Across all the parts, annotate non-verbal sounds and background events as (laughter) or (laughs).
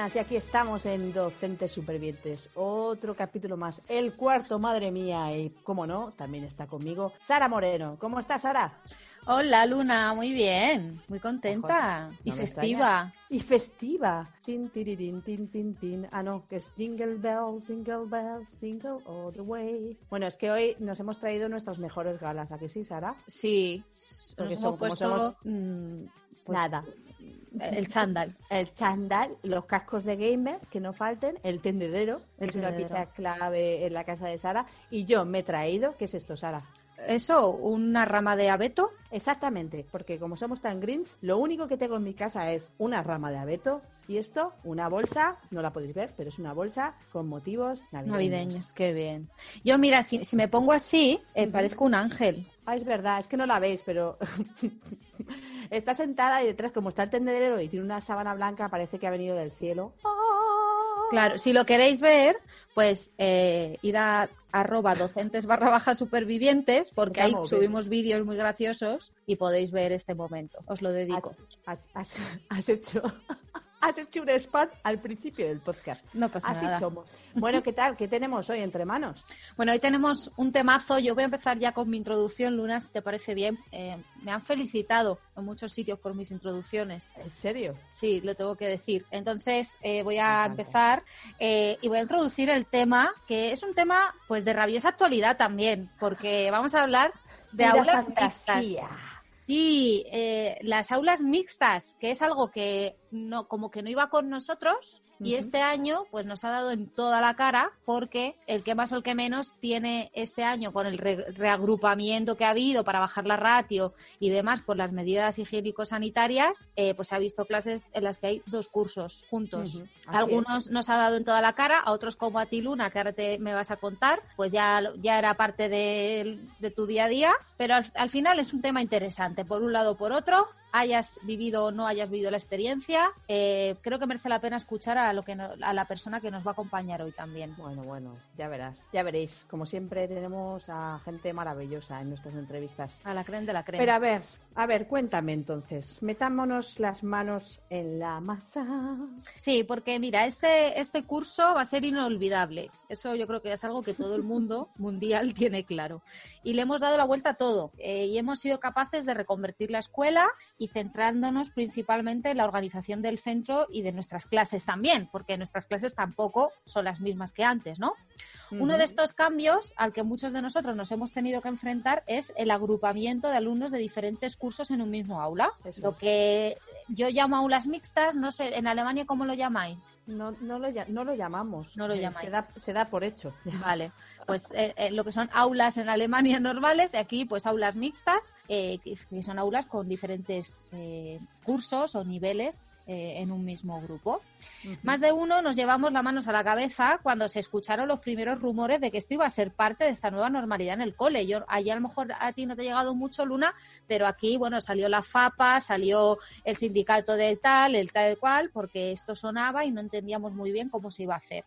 buenas, y aquí estamos en Docentes Supervivientes. Otro capítulo más, el cuarto, madre mía. Y cómo no, también está conmigo Sara Moreno. ¿Cómo estás, Sara? Hola, Luna, muy bien, muy contenta y festiva. Y festiva. Tin, tiririn, tin, tin, tin. Ah, no, que es Jingle Bell, Jingle Bell, Jingle All the Way. Bueno, es que hoy nos hemos traído nuestras mejores galas, ¿a que sí, Sara? Sí, porque nos hemos puesto... Mm, pues, Nada. El chándal. El chándal, los cascos de gamer, que no falten, el tendedero, es una pieza clave en la casa de Sara. Y yo me he traído, ¿qué es esto, Sara? ¿Eso? ¿Una rama de abeto? Exactamente, porque como somos tan greens, lo único que tengo en mi casa es una rama de abeto y esto, una bolsa, no la podéis ver, pero es una bolsa con motivos navideños. Navideños, qué bien. Yo, mira, si, me pongo así, eh, parezco un ángel. Ah, es verdad, es que no la veis, pero (laughs) está sentada y detrás, como está el tendedero y tiene una sábana blanca, parece que ha venido del cielo. Claro, si lo queréis ver, pues eh, ir a arroba docentes barra baja supervivientes, porque ahí subimos vídeos muy graciosos y podéis ver este momento. Os lo dedico. has hecho has hecho un spot al principio del podcast. No pasa Así nada. somos. Bueno, ¿qué tal? ¿Qué tenemos hoy entre manos? Bueno, hoy tenemos un temazo. Yo voy a empezar ya con mi introducción, Luna, si te parece bien. Eh, me han felicitado en muchos sitios por mis introducciones. ¿En serio? Sí, lo tengo que decir. Entonces, eh, voy a empezar eh, y voy a introducir el tema, que es un tema pues de rabiosa actualidad también, porque vamos a hablar de aulas fantasía. Sí, las aulas mixtas, que es algo que no, como que no iba con nosotros y este año pues nos ha dado en toda la cara porque el que más o el que menos tiene este año con el reagrupamiento que ha habido para bajar la ratio y demás por las medidas higiénico-sanitarias, eh, pues ha visto clases en las que hay dos cursos juntos. Algunos nos ha dado en toda la cara, a otros como a ti Luna, que ahora te me vas a contar, pues ya, ya era parte de, tu día a día, pero al, al final es un tema interesante, por un lado o por otro, hayas vivido o no hayas vivido la experiencia, eh, creo que merece la pena escuchar a lo que a la persona que nos va a acompañar hoy también. Bueno, bueno, ya verás, ya veréis. Como siempre tenemos a gente maravillosa en nuestras entrevistas. A la creen de la creen. Pero a ver, a ver, cuéntame entonces. Metámonos las manos en la masa. Sí, porque mira, este, este curso va a ser inolvidable. Eso yo creo que es algo que todo el mundo (laughs) mundial tiene claro. Y le hemos dado la vuelta a todo. Eh, y hemos sido capaces de reconvertir la escuela y centrándonos principalmente en la organización del centro y de nuestras clases también, porque nuestras clases tampoco son las mismas que antes, ¿no? Uno de estos cambios al que muchos de nosotros nos hemos tenido que enfrentar es el agrupamiento de alumnos de diferentes cursos en un mismo aula. lo que yo llamo aulas mixtas, no sé, en Alemania ¿cómo lo llamáis? No, no, lo, no lo llamamos. No lo eh, llamáis. Se da, se da por hecho. (laughs) Vale, pues eh, eh, lo que son aulas en Alemania (laughs) normales, aquí pues aulas mixtas, que, son aulas con diferentes cursos o niveles eh, en un mismo grupo. Más de uno nos llevamos las manos a la cabeza cuando se escucharon los primeros rumores de que esto iba a ser parte de esta nueva normalidad en el cole. Yo, allí a lo mejor a ti no te ha llegado mucho, Luna, pero aquí, bueno, salió la FAPA, salió el sindicato de tal, el tal cual, porque esto sonaba y no entendíamos muy bien cómo se iba a hacer.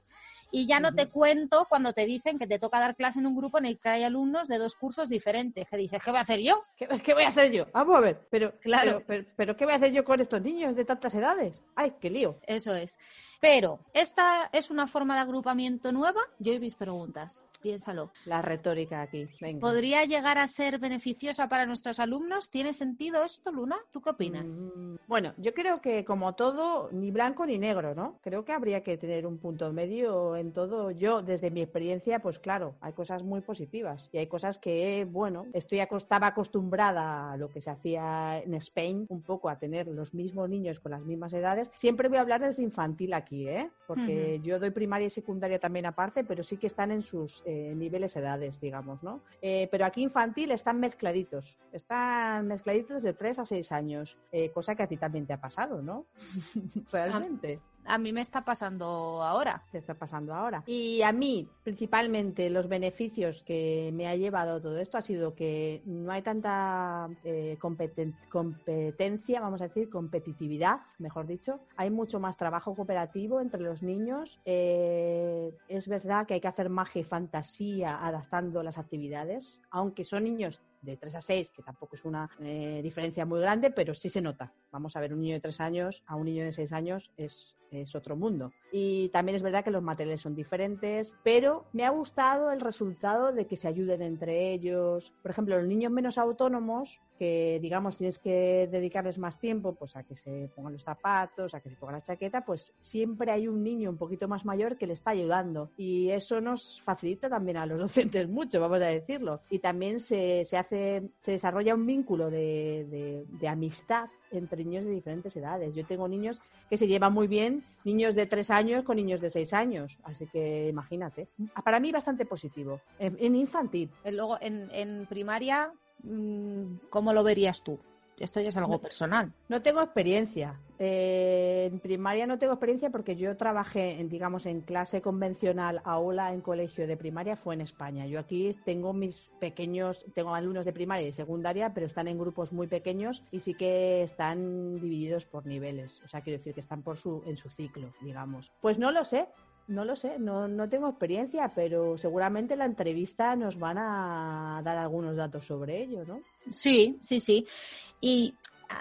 Y ya no te cuento cuando te dicen que te toca dar clase en un grupo en el que hay alumnos de dos cursos diferentes. Que dices, ¿qué voy a hacer yo? ¿Qué, voy a hacer yo? Vamos a ver, pero, claro. pero, ¿qué voy a hacer yo con estos niños de tantas edades? ¡Ay, qué lío! Eso es. Pero, ¿esta es una forma de agrupamiento nueva? Yo y mis preguntas. Piénsalo. La retórica aquí. ¿Podría llegar a ser beneficiosa para nuestros alumnos? ¿Tiene sentido esto, Luna? ¿Tú qué opinas? Mm, bueno, yo creo que como todo, ni blanco ni negro, ¿no? Creo que habría que tener un punto medio en todo. Yo, desde mi experiencia, pues claro, hay cosas muy positivas y hay cosas que, bueno, estoy estaba acostumbrada a lo que se hacía en Spain, un poco a tener los mismos niños con las mismas edades. Siempre voy a hablar desde infantil aquí ¿eh? porque yo doy primaria y secundaria también aparte, pero sí que están en sus eh, niveles edades, digamos, ¿no? Eh, pero aquí infantil están mezcladitos, están mezcladitos de 3 a 6 años, cosa que a ti también te ha pasado, ¿no? (laughs) Realmente a mí me está pasando ahora. Te está pasando ahora. Y a mí, principalmente, los beneficios que me ha llevado todo esto ha sido que no hay tanta eh, competencia, vamos a decir, competitividad, mejor dicho. Hay mucho más trabajo cooperativo entre los niños. Eh, es verdad que hay que hacer magia y fantasía adaptando las actividades, aunque son niños de 3 a 6, que tampoco es una eh, diferencia muy grande, pero sí se nota. Vamos a ver, un niño de 3 años a un niño de 6 años es, es otro mundo. Y también es verdad que los materiales son diferentes, pero me ha gustado el resultado de que se ayuden entre ellos. Por ejemplo, los niños menos autónomos, que digamos tienes que dedicarles más tiempo, pues a que se pongan los zapatos, a que se pongan la chaqueta, pues siempre hay un niño un poquito más mayor que le está ayudando. Y eso nos facilita también a los (laughs) docentes mucho, vamos a decirlo. Y también se, se hace, se desarrolla un vínculo de, de, amistad entre niños de diferentes edades. Yo tengo niños que se llevan muy bien, niños de tres años con niños de seis años. Así que imagínate. Para mí bastante positivo. En, infantil. Luego, en, en primaria, ¿cómo lo verías tú? Esto ya es algo no, personal. No tengo experiencia. Eh, en primaria no tengo experiencia porque yo trabajé, en, digamos, en clase convencional, aula en colegio de primaria, fue en España. Yo aquí tengo mis pequeños, tengo alumnos de primaria y de secundaria, pero están en grupos muy pequeños y sí que están divididos por niveles. O sea, quiero decir que están por su, en su ciclo, digamos. Pues no lo sé. No lo sé, no, no tengo experiencia, pero seguramente en la entrevista nos van a dar algunos datos sobre ello, ¿no? Sí, sí, sí. Y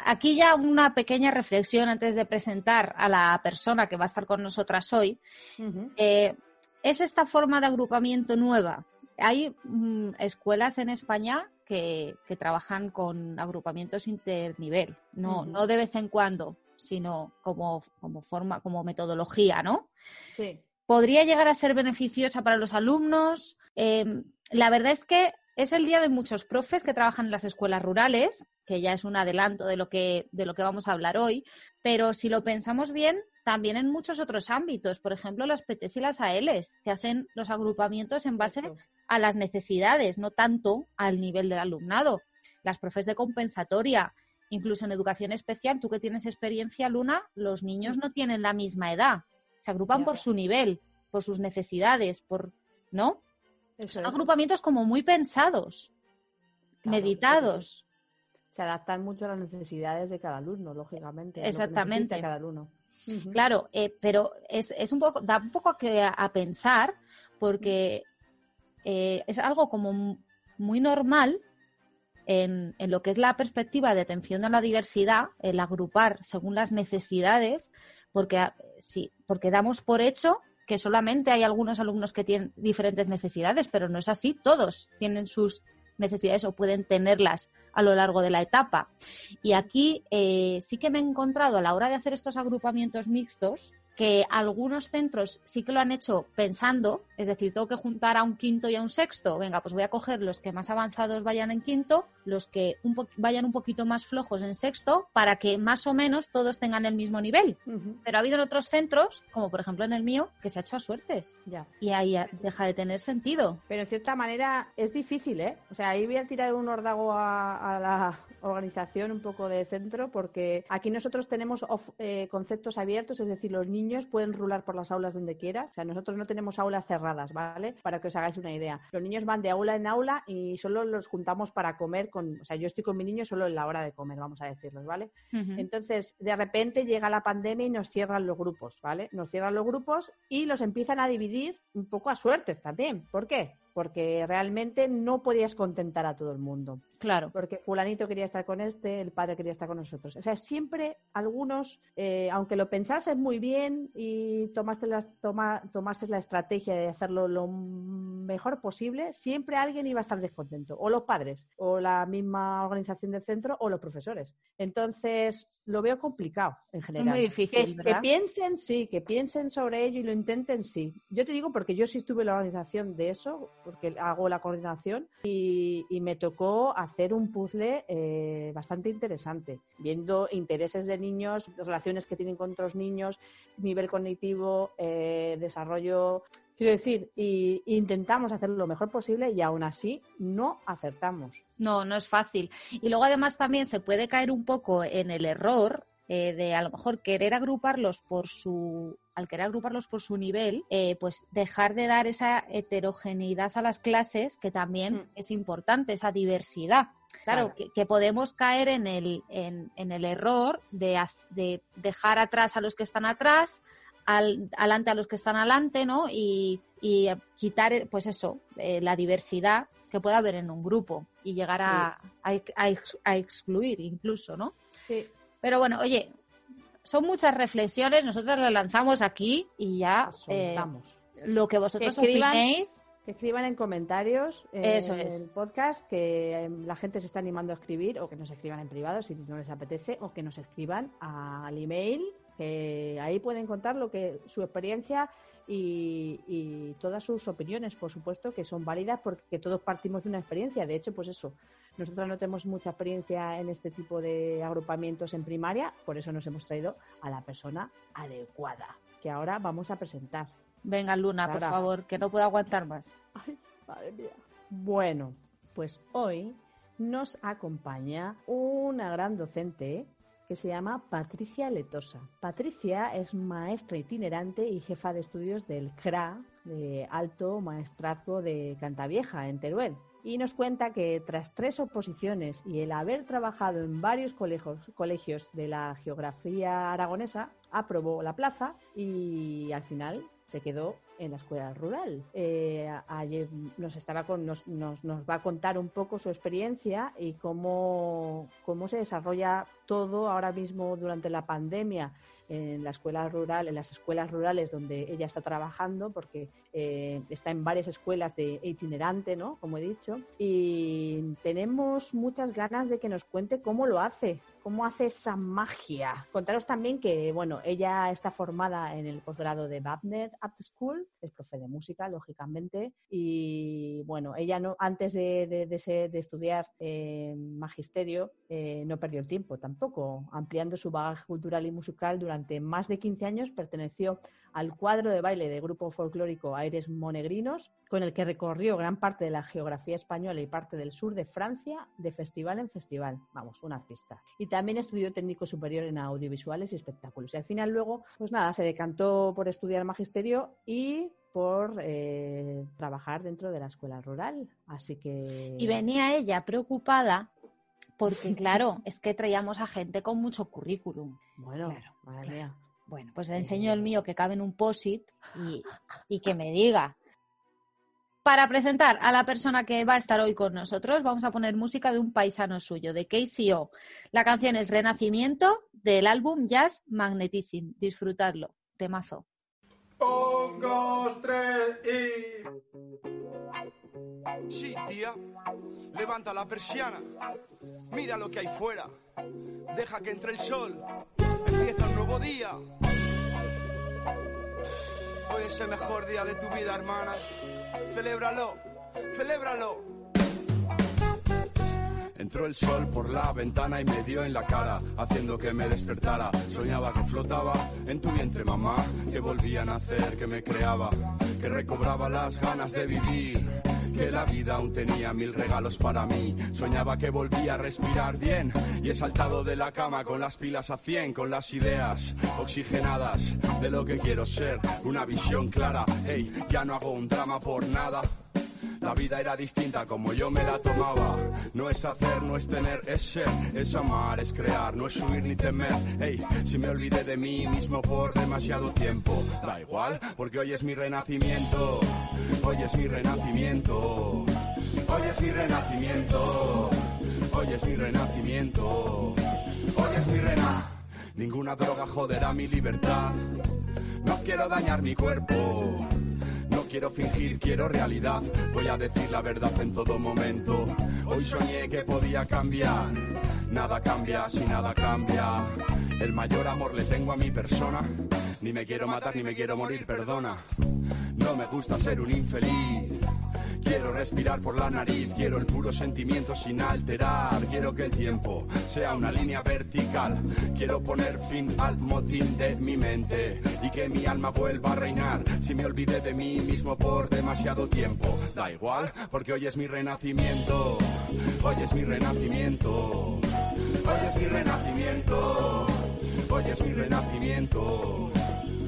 aquí ya una pequeña reflexión antes de presentar a la persona que va a estar con nosotras hoy. Uh -huh. eh, es esta forma de agrupamiento nueva. Hay mm, escuelas en España que, que, trabajan con agrupamientos internivel, no, uh -huh. no de vez en cuando, sino como, como forma, como metodología, ¿no? Sí podría llegar a ser beneficiosa para los alumnos. Eh, la verdad es que es el día de muchos profes que trabajan en las escuelas rurales, que ya es un adelanto de lo que, de lo que vamos a hablar hoy, pero si lo pensamos bien, también en muchos otros ámbitos, por ejemplo, las PTs y las ALs, que hacen los agrupamientos en base a las necesidades, no tanto al nivel del alumnado. Las profes de compensatoria, incluso en educación especial, tú que tienes experiencia, Luna, los niños no tienen la misma edad se agrupan por su nivel, por sus necesidades, por ¿no? Eso Son es. agrupamientos como muy pensados, Claro, meditados. Se adaptan mucho a las necesidades de cada alumno, lógicamente. Exactamente. cada alumno. Claro, eh, pero es, es un poco, da un poco a, a pensar porque eh, es algo como muy normal en, en, lo que es la perspectiva de atención a la diversidad, el agrupar según las necesidades, porque sí, porque damos por hecho que solamente hay algunos alumnos que tienen diferentes necesidades, pero no es así, todos tienen sus necesidades o pueden tenerlas a lo largo de la etapa. Y aquí eh, sí que me he encontrado a la hora de hacer estos agrupamientos mixtos que algunos centros sí que lo han hecho pensando, es decir, tengo que juntar a un quinto y a un sexto, venga, pues voy a coger los que más avanzados vayan en quinto, los que un vayan un poquito más flojos en sexto, para que más o menos todos tengan el mismo nivel. Uh -huh. Pero ha habido en otros centros, como por ejemplo en el mío, que se ha hecho a suertes. Ya. Y ahí deja de tener sentido. Pero en cierta manera es difícil, ¿eh? O sea, ahí voy a tirar un ordago a, a la organización un poco de centro, porque aquí nosotros tenemos off, eh, conceptos abiertos, es decir, los niños pueden rular por las aulas donde quiera. O sea, nosotros no tenemos aulas cerradas, ¿vale? Para que os hagáis una idea. Los niños van de aula en aula y solo los juntamos para comer con, o sea, yo estoy con mi niño solo en la hora de comer, vamos a decirlos, ¿vale? Uh -huh. Entonces, de repente llega la pandemia y nos cierran los grupos, ¿vale? Nos cierran los grupos y los empiezan a dividir un poco a suertes también. ¿Por qué? Porque realmente no podías contentar a todo el mundo. Claro. Porque fulanito quería estar con este, el padre quería estar con nosotros. O sea, siempre algunos, eh, aunque lo pensases muy bien y tomaste la, toma, tomaste la estrategia de hacerlo lo mejor posible, siempre alguien iba a estar descontento. O los padres, o la misma organización del centro, o los profesores. Entonces, lo veo complicado en general. Muy difícil, que, que, piensen, sí, que piensen sobre ello y lo intenten, sí. Yo te digo porque yo sí estuve en la organización de eso, porque hago la coordinación y, me tocó hacer un puzzle eh, bastante interesante, viendo intereses de niños, relaciones que tienen con otros niños, nivel cognitivo, eh, desarrollo. Quiero decir, y, intentamos hacerlo lo mejor posible y aún así no acertamos. No, no es fácil. Y luego además también se puede caer un poco en el error eh, de a lo mejor querer agruparlos por su al querer agruparlos por su nivel, eh, pues dejar de dar esa heterogeneidad a las clases, que también mm. es importante, esa diversidad. Claro, claro. Que, que, podemos caer en el, en, en el error de, de, dejar atrás a los que están atrás, al, adelante a los que están adelante, ¿no? Y, y quitar, pues eso, eh, la diversidad que pueda haber en un grupo y llegar a, a, excluir incluso, ¿no? Sí. Pero bueno, oye, son muchas reflexiones, nosotros las lanzamos aquí y ya eh, lo que vosotros que opinéis. Que escriban en comentarios en el podcast que em, la gente se está animando a escribir o que nos escriban en privado si no les apetece o que nos escriban al email que ahí pueden contar lo que su experiencia y, todas sus opiniones, por supuesto, que son válidas porque todos partimos de una experiencia. De hecho, pues eso, nosotros no tenemos mucha experiencia en este tipo de agrupamientos en primaria, por eso nos hemos traído a la persona adecuada, que ahora vamos a presentar. Venga, Luna, por favor, que no puedo aguantar más. Ay, madre mía. Bueno, pues hoy nos acompaña una gran docente que se llama Patricia Letosa. Patricia es maestra itinerante y jefa de estudios del CRA, de Alto Maestrazgo de Cantavieja, en Teruel. Y nos cuenta que tras tres oposiciones y el haber trabajado en varios colegios, colegios de la geografía aragonesa, aprobó la plaza y al final se quedó en la escuela rural. Eh, ayer nos, estaba con, nos, nos, nos, va a contar un poco su experiencia y cómo, cómo se desarrolla todo ahora mismo durante la pandemia en la escuela rural, en las escuelas rurales donde ella está trabajando, porque eh, está en varias escuelas de itinerante, ¿no? Como he dicho. Y tenemos muchas ganas de que nos cuente cómo lo hace, cómo hace esa magia. Contaros también que, bueno, ella está formada en el posgrado de Babnet at School, es profe de música, lógicamente, y bueno, ella no, antes de, de, estudiar eh, magisterio, eh, no perdió el tiempo tampoco, ampliando su bagaje cultural y musical durante más de 15 años, perteneció al cuadro de baile de grupo folclórico Aires Monegrinos, con el que recorrió gran parte de la geografía española y parte del sur de Francia de festival en festival. Vamos, un artista. Y también estudió técnico superior en audiovisuales y espectáculos. Y al final luego, pues nada, se decantó por estudiar magisterio y por eh, trabajar dentro de la escuela rural. Así que... Y venía ella preocupada porque, (laughs) claro, es que traíamos a gente con mucho currículum. Bueno, madre mía. Bueno, pues le enseño el mío que cabe en un POSIT y, y que me diga. Para presentar a la persona que va a estar hoy con nosotros, vamos a poner música de un paisano suyo, de KCO. La canción es Renacimiento del álbum Jazz Magnetism. Disfrutadlo. Temazo. Un, dos, tres y. Sí, tía. Levanta la persiana. Mira lo que hay fuera. Deja que entre el sol. Empieza un nuevo día. Hoy es el mejor día de tu vida, hermana. Celébralo, celébralo. Entró el sol por la ventana y me dio en la cara, haciendo que me despertara. Soñaba que flotaba en tu vientre, mamá, que volvía a nacer, que me creaba, que recobraba las ganas de vivir que la vida aún tenía mil regalos para mí. Soñaba que volvía a respirar bien y he saltado de la cama con las pilas a cien, con las ideas oxigenadas de lo que quiero ser. Una visión clara, hey, ya no hago un drama por nada. La vida era distinta como yo me la tomaba. No es hacer, no es tener, es ser, es amar, es crear, no es subir ni temer. Hey, si me olvidé de mí mismo por demasiado tiempo, da igual, porque hoy es mi renacimiento. Hoy es mi renacimiento. Hoy es mi renacimiento. Hoy es mi renacimiento. Hoy es mi rena. Ninguna droga joderá mi libertad. No quiero dañar mi cuerpo quiero fingir, quiero realidad. Voy a decir la verdad en todo momento. Hoy soñé que podía cambiar. Nada cambia si nada cambia. El mayor amor le tengo a mi persona. Ni me quiero matar ni me quiero morir, perdona. No me gusta ser un infeliz. Quiero respirar por la nariz, quiero el puro sentimiento sin alterar. Quiero que el tiempo sea una línea vertical. Quiero poner fin al motín de mi mente y que mi alma vuelva a reinar. Si me olvidé de mí mismo por demasiado tiempo, da igual, porque hoy es mi renacimiento. Hoy es mi renacimiento. Hoy es mi renacimiento. Hoy es mi renacimiento.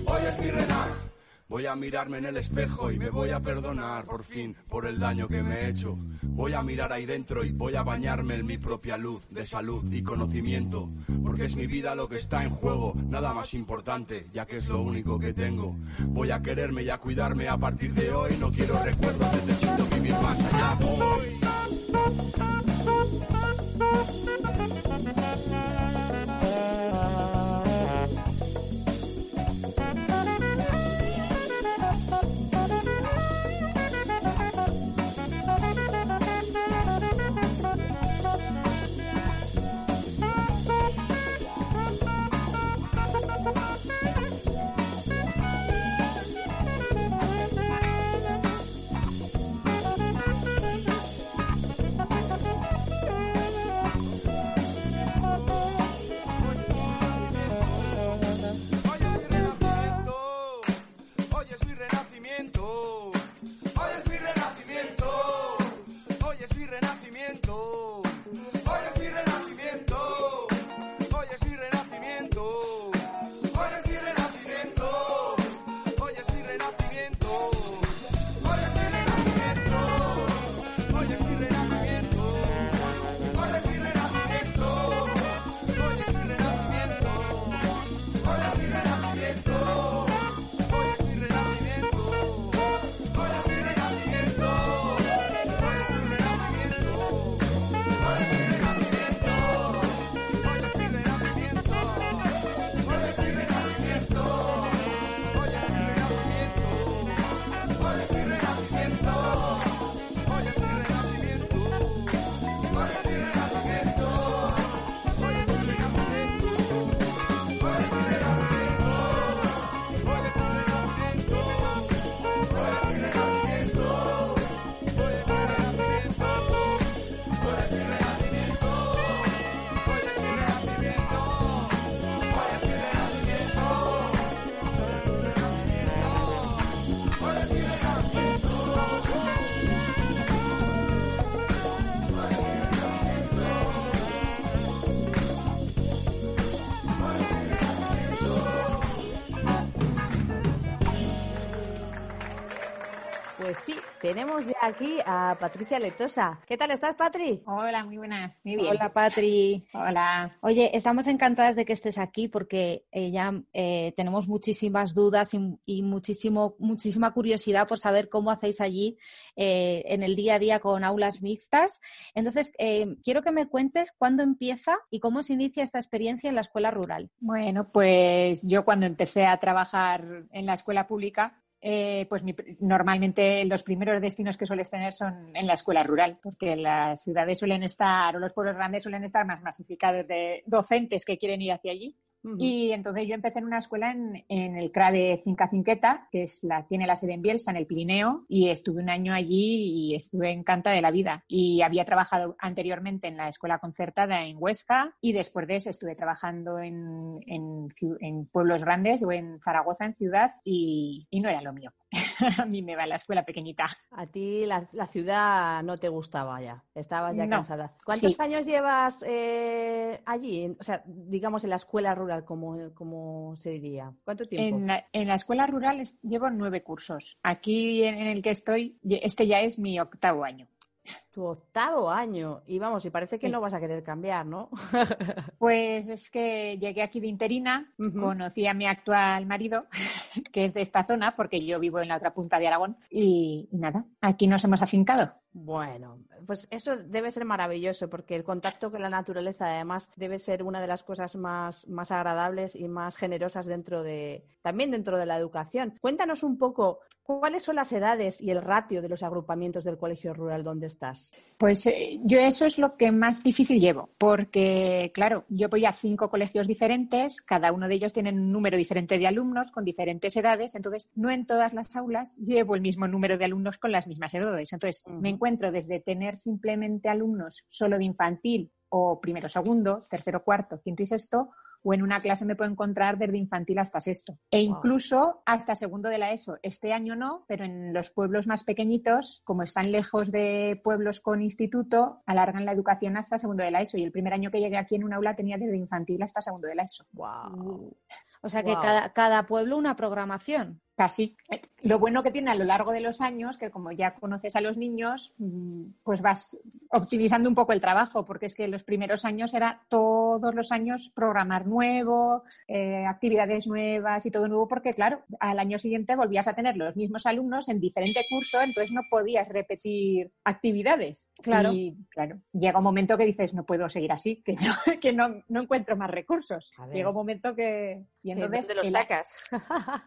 Hoy es mi renacimiento. Voy a mirarme en el espejo y me voy a perdonar por fin por el daño que me he hecho. Voy a mirar ahí dentro y voy a bañarme en mi propia luz de salud y conocimiento. Porque es mi vida lo que está en juego, nada más importante, ya que es lo único que tengo. Voy a quererme y a cuidarme a partir de hoy. No quiero recuerdos, necesito vivir más allá. Voy. Tenemos ya aquí a Patricia Letosa. ¿Qué tal estás, Patri? Hola, muy buenas. Muy bien. Hola, Patri. Hola. Oye, estamos encantadas de que estés aquí porque eh, ya eh, tenemos muchísimas dudas y, muchísimo, muchísima curiosidad por saber cómo hacéis allí eh, en el día a día con aulas mixtas. Entonces, quiero que me cuentes cuándo empieza y cómo se inicia esta experiencia en la escuela rural. Bueno, pues yo cuando empecé a trabajar en la escuela pública, eh, pues normalmente los primeros destinos que sueles tener son en la escuela rural, porque las ciudades suelen estar, o los pueblos grandes suelen estar más masificados de docentes que quieren ir hacia allí. Y entonces yo empecé en una escuela en, el CRA de Cinca Cinqueta, que es la, tiene la sede en Bielsa, en el Pirineo, y estuve un año allí y estuve encantada de la vida. Y había trabajado anteriormente en la escuela concertada en Huesca y después de eso estuve trabajando en, en, pueblos grandes o en Zaragoza, en ciudad, y, y no era lo mío. (laughs) a mí me va la escuela pequeñita. A ti la, ciudad no te gustaba ya, estabas ya cansada. ¿Cuántos años llevas eh, allí? O sea, digamos en la escuela rural, como, se diría. ¿Cuánto tiempo? En la, escuela rural llevo nueve cursos. Aquí en el que estoy, este ya es mi octavo año tu octavo año y vamos, y parece que no vas a querer cambiar, ¿no? (laughs) (laughs) pues es que llegué aquí de interina, conocí a mi actual marido, (laughs) que es de esta zona, porque yo vivo en la otra punta de Aragón, y, nada, aquí nos hemos afincado. Bueno, pues eso debe ser maravilloso, porque el contacto con la naturaleza además debe ser una de las cosas más, más agradables y más generosas dentro de, también dentro de la educación. Cuéntanos un poco cuáles son las edades y el ratio de los agrupamientos del colegio rural donde estás. Pues eh, yo eso es lo que más difícil llevo, porque claro, yo voy a cinco colegios diferentes, cada uno de ellos tiene un número diferente de alumnos con diferentes edades, entonces no en todas las aulas llevo el mismo número de alumnos con las mismas edades. Entonces me encuentro desde tener simplemente alumnos solo de infantil o primero, segundo, tercero, cuarto, quinto y sexto, o en una clase me puedo encontrar desde infantil hasta sexto. E incluso hasta segundo de la ESO. Este año no, pero en los pueblos más pequeñitos, como están lejos de pueblos con instituto, alargan la educación hasta segundo de la ESO. Y el primer año que llegué aquí en un aula tenía desde infantil hasta segundo de la ESO. Wow. O sea que cada, cada pueblo una programación. Casi. Lo bueno que tiene a lo largo de los años, que como ya conoces a los niños, mm, pues vas optimizando un poco el trabajo, porque es que los primeros años era todos los años programar nuevo, eh, actividades nuevas y todo nuevo, porque claro, al año siguiente volvías a tener los mismos alumnos en diferente curso, entonces no podías repetir actividades. Claro. Y claro, llega un momento que dices, no puedo seguir así, (laughs) que no, que no, no encuentro más recursos. Llega un momento que... Y entonces ¿Dónde los sacas?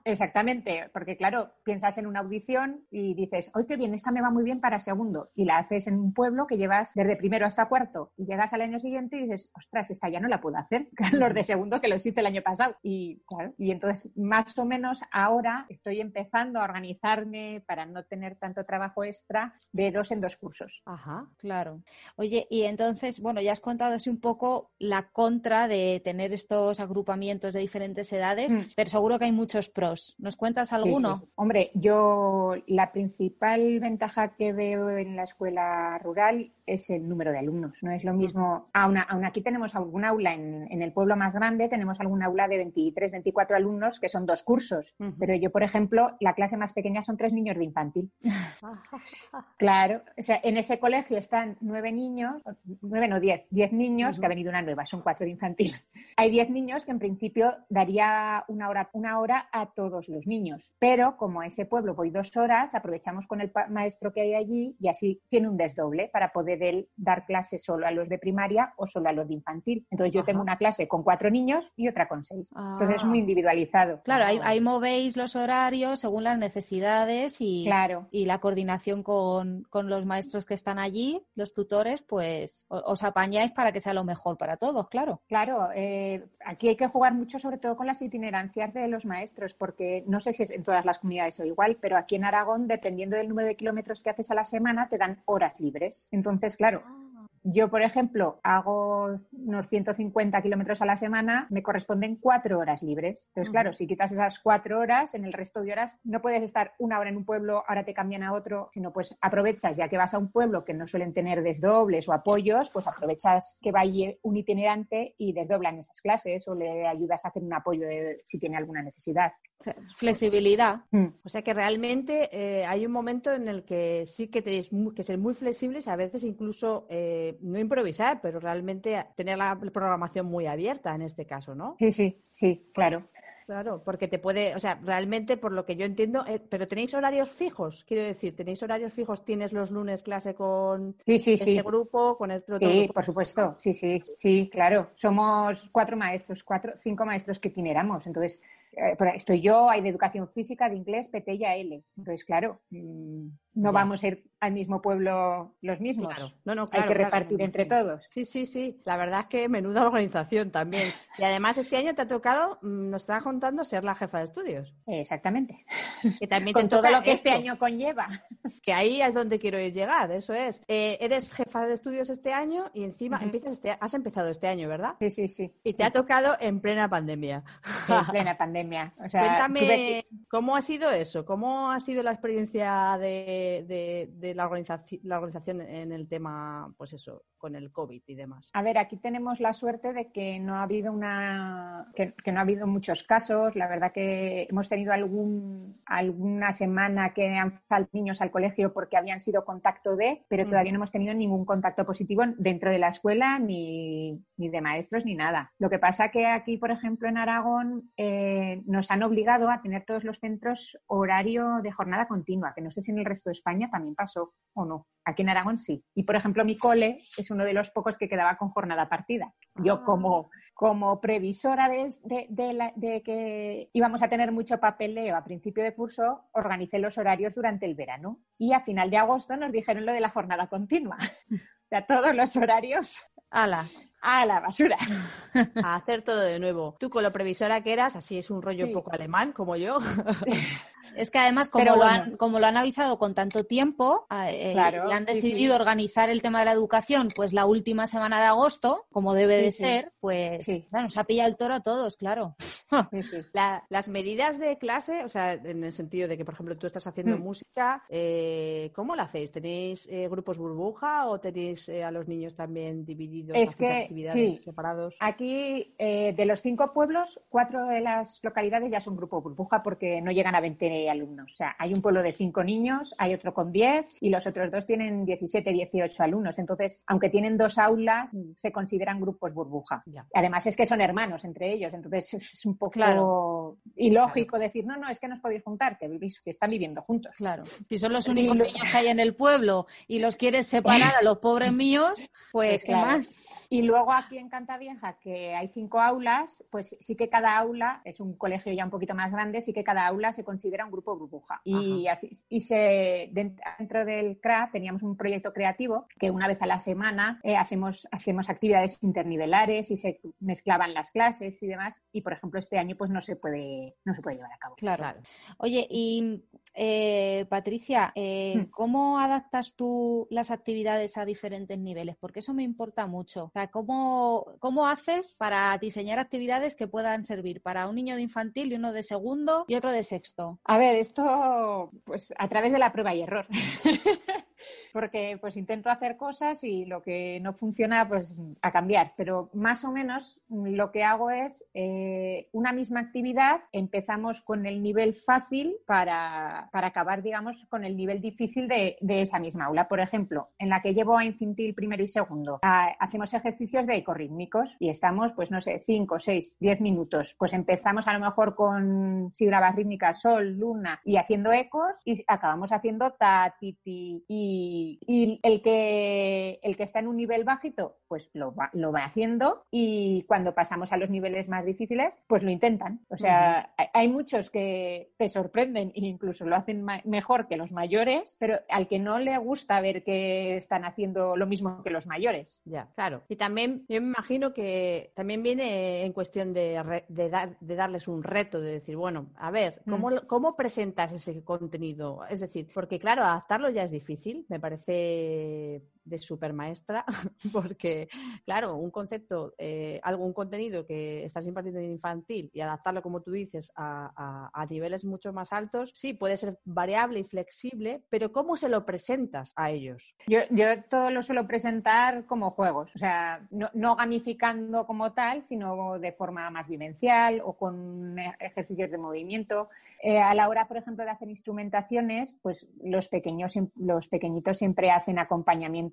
Exactamente, porque claro, piensas en una audición y dices, hoy qué bien, esta me va muy bien para segundo, y la haces en un pueblo que llevas desde primero hasta cuarto, y llegas al año siguiente y dices, ostras, esta ya no la puedo hacer, (laughs) los de segundo que lo hiciste el año pasado. Y claro, y entonces más o menos ahora estoy empezando a organizarme para no tener tanto trabajo extra de dos en dos cursos. Ajá. Claro. Oye, y entonces, bueno, ya has contado así un poco la contra de tener estos agrupamientos de diferentes edades, Mm. pero seguro que hay muchos pros. ¿Nos cuentas Alguno? sí. Hombre, yo la principal ventaja que veo en la escuela rural es el número de alumnos. No es lo mismo, aún, aún aquí tenemos algún aula en, en el pueblo más grande, tenemos algún aula de 23, 24 alumnos que son dos cursos. Pero yo, por ejemplo, la clase más pequeña son tres niños de infantil. (laughs) Claro, o sea, en ese colegio están nueve niños, nueve no diez, diez niños, que ha venido una nueva, son cuatro de infantil. Hay diez niños que en principio daría una hora, una hora a todos los niños, pero como a ese pueblo voy dos horas, aprovechamos con el maestro que hay allí y así tiene un desdoble para poder él dar clase solo a los de primaria o solo a los de infantil. Entonces yo Ajá. tengo una clase con cuatro niños y otra con seis. Entonces es Ah. muy individualizado. Claro, ahí, Ah. ahí movéis los horarios según las necesidades y, Claro. y la coordinación con, con los maestros que están allí, los tutores, pues os apañáis para que sea lo mejor para todos, claro. Claro, eh, aquí hay que jugar mucho sobre todo con las itinerancias de los maestros, porque no sé si es en todas las comunidades o igual, pero aquí en Aragón, dependiendo del número de kilómetros que haces a la semana, te dan horas libres. Entonces, claro, yo, por ejemplo, hago unos 150 kilómetros a la semana, me corresponden cuatro horas libres. Entonces, claro, si quitas esas cuatro horas, en el resto de horas no puedes estar una hora en un pueblo, ahora te cambian a otro, sino pues aprovechas, ya que vas a un pueblo que no suelen tener desdobles o apoyos, pues aprovechas que vaya un itinerante y desdoblan esas clases o le ayudas a hacer un apoyo de- si tiene alguna necesidad. O sea, Flexibilidad. Mm. O sea que realmente eh, hay un momento en el que sí que tenéis que ser muy flexibles, a veces incluso eh, no improvisar, pero realmente tener la programación muy abierta en este caso, ¿no? Sí, sí, sí, claro. Claro, porque te puede, o sea, realmente por lo que yo entiendo, eh, pero tenéis horarios fijos, quiero decir, tenéis horarios fijos, tienes los lunes clase con Sí, sí, este sí. grupo, con este otro Sí, grupo. por supuesto, sí, sí, sí, claro. Somos cuatro maestros, cuatro, cinco maestros que itineramos. Entonces, estoy yo, hay de educación física, de inglés, PT y AL. Entonces, claro, mm, no Ya. vamos a ir al mismo pueblo los mismos. Claro. No, no, hay que claro. repartir entre todos. Sí, sí, sí. La verdad es que menuda organización también. Y además este año te ha tocado, mm, nos estaba contando, ser la jefa de estudios. Exactamente. Que también (laughs) Con te todo lo que este año conlleva. Que ahí es donde quiero ir llegar, eso es. Eh, eres jefa de estudios este año y encima empiezas este, has empezado este año, ¿verdad? Sí, sí, sí. Y te ha tocado en plena pandemia. En plena pandemia. (laughs) O sea, Cuéntame que- cómo ha sido eso, cómo ha sido la experiencia de, de- de la, organización, la organización en el tema, pues eso, con el COVID y demás. A ver, aquí tenemos la suerte de que no ha habido una que, que no ha habido muchos casos. La verdad que hemos tenido algún alguna semana que han faltado niños al colegio porque habían sido contacto de, pero Ujú. todavía no hemos tenido ningún contacto positivo dentro de la escuela ni, ni de maestros ni nada. Lo que pasa que aquí, por ejemplo, en Aragón eh, nos han obligado a tener todos los centros horario de jornada continua, que no sé si en el resto de España también pasó o no. Aquí en Aragón sí. Y, por ejemplo, mi cole es uno de los pocos que quedaba con jornada partida. Yo Ah. como, como previsora de, de- de la- de que íbamos a tener mucho papeleo a principio de curso, organicé los horarios durante el verano. Y a final de agosto nos dijeron lo de la jornada continua. (laughs) O sea, todos los horarios Ala, a la basura. (laughs) a hacer todo de nuevo. Tú con lo previsora que eras, así es un rollo Sí. un poco alemán como yo. (laughs) Es que además, como, lo, han, como lo han avisado con tanto tiempo eh, Claro, y han decidido sí. organizar el tema de la educación, pues la última semana de agosto, como debe de ser, pues bueno, nos ha pillado el toro a todos, claro. (laughs) las medidas de clase, o sea, en el sentido de que, por ejemplo, tú estás haciendo mm. música, eh, ¿cómo lo hacéis? ¿Tenéis eh, grupos burbuja o tenéis a los niños también divididos? Es que, actividades separados? Aquí, de los cinco pueblos, cuatro de las localidades ya son grupo burbuja porque no llegan a 20 alumnos. O sea, hay un pueblo de cinco niños, hay otro con 10 y los otros dos tienen 17, 18 alumnos. Entonces, aunque tienen dos aulas, se consideran grupos burbuja. Además, es que son hermanos entre ellos. Entonces, (laughs) es un poco ilógico decir, no, no, es que no os podéis juntar, que vivís, si están viviendo juntos. Claro. Si son los únicos niños que hay en el pueblo y los quieres separar a los pobres míos, pues, pues ¿qué más? Y luego aquí en Cantavieja, que hay cinco aulas, pues sí que cada aula es un colegio ya un poquito más grande, sí que cada aula se considera un grupo burbuja. Y así y se dentro del CRA teníamos un proyecto creativo que una vez a la semana eh, hacemos, hacemos actividades internivelares y se mezclaban las clases y demás. Y por ejemplo, este año pues no se puede, no se puede llevar a cabo. Claro. Oye, y eh, Patricia, eh, hmm. ¿cómo adaptas tú las actividades a diferentes niveles? Porque eso me importa mucho. ¿cómo, ¿cómo haces para diseñar actividades que puedan servir para un niño de infantil y uno de segundo y otro de sexto? A ver, esto pues a través de la prueba y error. (laughs) porque pues intento hacer cosas y lo que no funciona pues a cambiar, pero más o menos lo que hago es eh, una misma actividad, empezamos con el nivel fácil para, acabar digamos con el nivel difícil de, esa misma aula. Por ejemplo, en la que llevo a infantil primero y segundo, hacemos ejercicios de ecorítmicos y estamos pues no sé, 5, 6, 10 minutos. Pues empezamos a lo mejor con sílabas rítmicas, sol, luna y haciendo ecos y acabamos haciendo ta, ti, ti y y, el, que, el que está en un nivel bajito, pues lo va, lo va haciendo y cuando pasamos a los niveles más difíciles, pues lo intentan. O sea, hay, muchos que te sorprenden e incluso lo hacen mejor que los mayores, pero al que no le gusta ver que están haciendo lo mismo que los mayores. Ya, claro. Y también yo me imagino que también viene en cuestión de, de, darles un reto, de decir, bueno, a ver, ¿cómo, mm. ¿cómo presentas ese contenido? Es decir, porque claro, adaptarlo ya es difícil, me parece de super maestra, (laughs) porque, claro, un concepto, eh, algún contenido que estás impartiendo en infantil y adaptarlo, como tú dices, a, niveles mucho más altos, sí, puede ser variable y flexible, pero ¿cómo se lo presentas a ellos? Yo, yo todo lo suelo presentar como juegos, o sea, no, no gamificando como tal, sino de forma más vivencial o con ejercicios de movimiento. Eh, a la hora, por ejemplo, de hacer instrumentaciones, pues los pequeños, los pequeñitos siempre hacen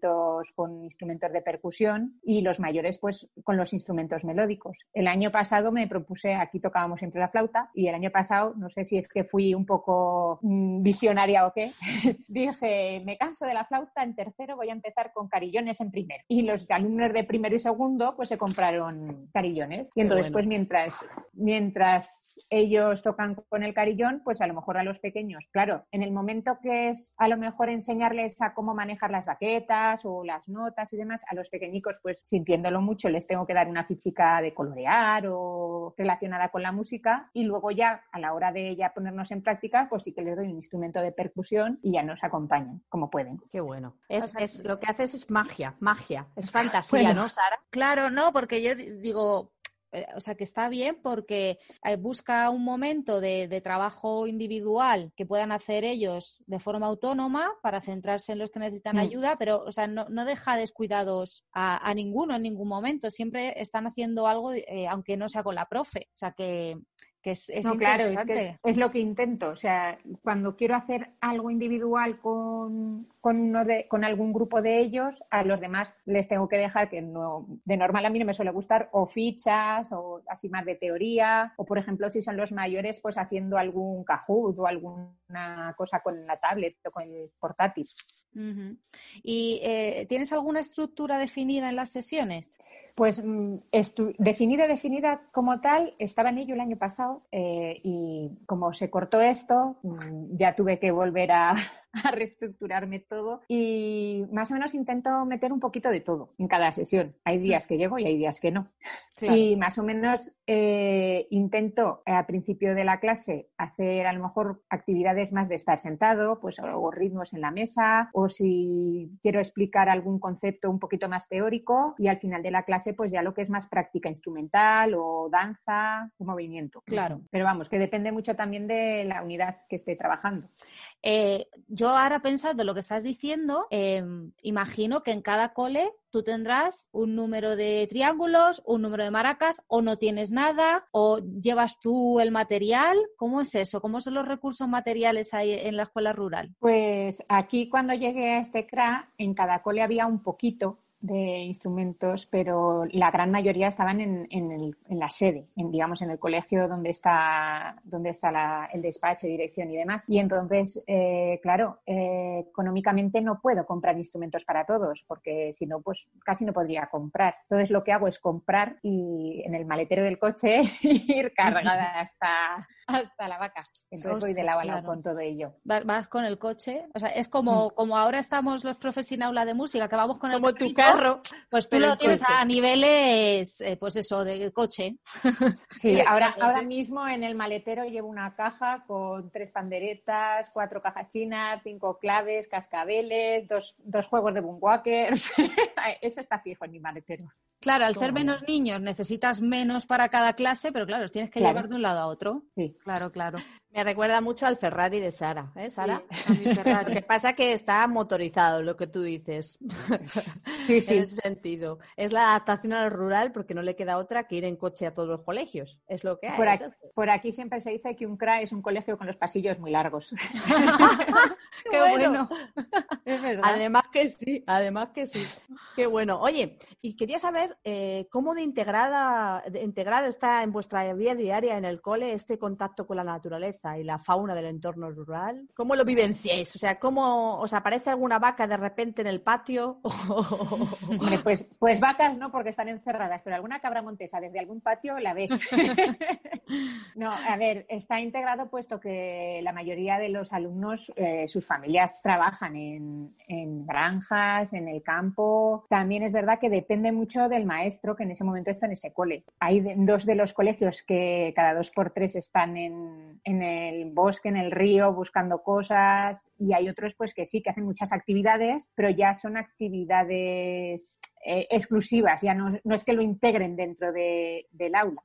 acompañamientos con instrumentos de percusión y los mayores, pues, con los instrumentos melódicos. El año pasado me propuse, aquí tocábamos siempre la flauta, y el año pasado, no sé si es que fui un poco mm, visionaria o qué, (laughs) dije, me canso de la flauta, en tercero voy a empezar con carillones en primero. Y los alumnos de primero y segundo, pues se compraron carillones. Y entonces, pues mientras, mientras ellos tocan con el carillón, pues a lo mejor a los pequeños, claro, en el momento que es a lo mejor enseñarles a cómo manejar las baquetas o las notas y demás, a los pequeñicos, pues sintiéndolo mucho, les tengo que dar una fichica de colorear o relacionada con la música y luego ya a la hora de ya ponernos en práctica, pues sí que les doy un instrumento de percusión y ya nos acompañan como pueden. Qué bueno. Es, lo que haces es magia, magia, es (laughs) fantasía, ¿no, Sara? Claro, no, porque yo digo, o sea, que está bien porque eh, busca un momento de, trabajo individual que puedan hacer ellos de forma autónoma para centrarse en los que necesitan mm. ayuda, pero, o sea, no, deja descuidados a, ninguno en ningún momento. Siempre están haciendo algo, eh, aunque no sea con la profe. O sea, que, es, no, claro, es, es lo que intento. O sea, cuando quiero hacer algo individual con, con, uno de, con algún grupo de ellos, a los demás les tengo que dejar que no, de normal a mí no me suele gustar o fichas o así más de teoría, o por ejemplo si son los mayores, pues haciendo algún Kahoot o alguna cosa con la tablet o con el portátil. ¿Y eh, tienes alguna estructura definida en las sesiones? Pues mm, definida, definida como tal, estaba en ello el año pasado eh, y como se cortó esto, mm, ya tuve que volver a, a reestructurarme todo y más o menos intento meter un poquito de todo en cada sesión. Hay días que llego y hay días que no. Y más o menos eh, intento a principio de la clase hacer a lo mejor actividades más de estar sentado, pues o ritmos en la mesa, o si quiero explicar algún concepto un poquito más teórico, y al final de la clase, pues ya lo que es más práctica instrumental o danza o movimiento. Claro. Pero vamos, que depende mucho también de la unidad que esté trabajando. Eh, yo ahora pensando lo que estás diciendo, em, imagino que en cada cole tú tendrás un número de triángulos, un número de maracas, o no tienes nada, o llevas tú el material. ¿Cómo es eso? ¿Cómo son los recursos materiales ahí en la escuela rural? Pues aquí cuando llegué a este CRA, en cada cole había un poquito de instrumentos, pero la gran mayoría estaban en, en, la sede, en, digamos, en el colegio donde está, donde está el despacho, dirección y demás. Y entonces, eh, claro, eh, económicamente no puedo comprar instrumentos para todos, porque si no, pues casi no podría comprar. Entonces, lo que hago es comprar y en el maletero del coche (laughs) ir cargada hasta, hasta la vaca. Entonces voy de lado a lado con todo ello. Vas, con el coche, o sea, es como, mm. como ahora estamos los profes sin aula de música, que vamos con el como tu pues tú lo tienes a niveles, eh, pues eso, de coche. (laughs) Sí, ahora, ahora mismo en el maletero llevo una caja con tres panderetas, cuatro cajas chinas, cinco claves, cascabeles, dos, dos juegos de boomwalkers. (laughs) eso está fijo en mi maletero. Claro, al ser menos niños necesitas menos para cada clase, pero claro, los tienes que llevar de un lado a otro. Sí. Claro, claro. Me recuerda mucho al Ferrari de Sara, ¿eh, Sara? (laughs) Lo que pasa es que está motorizado, lo que tú dices. Sí, (laughs) sí. en ese sentido. Es la adaptación al rural porque no le queda otra que ir en coche a todos los colegios. Es lo que hay. Por aquí, por aquí siempre se dice que un CRA es un colegio con los pasillos muy largos. (laughs) Qué bueno. Además que sí, además que sí. Qué bueno. Oye, y quería saber eh, cómo de integrada, de integrado está en vuestra vida diaria en el cole este contacto con la naturaleza y la fauna del entorno rural? ¿Cómo lo vivenciáis? O sea, ¿cómo os aparece alguna vaca de repente en el patio? (laughs) pues, pues vacas no, porque están encerradas, pero alguna cabra montesa desde algún patio la ves. (laughs) no, a ver, está integrado puesto que la mayoría de los alumnos, eh, sus familias trabajan en, en granjas, en el campo. También es verdad que depende mucho del maestro que en ese momento está en ese cole. Hay dos de los colegios que cada dos por tres están en, en el bosque, en el río, buscando cosas y hay otros pues que sí, que hacen muchas actividades, pero ya son actividades eh, exclusivas, ya no, no, es que lo integren dentro de, del aula.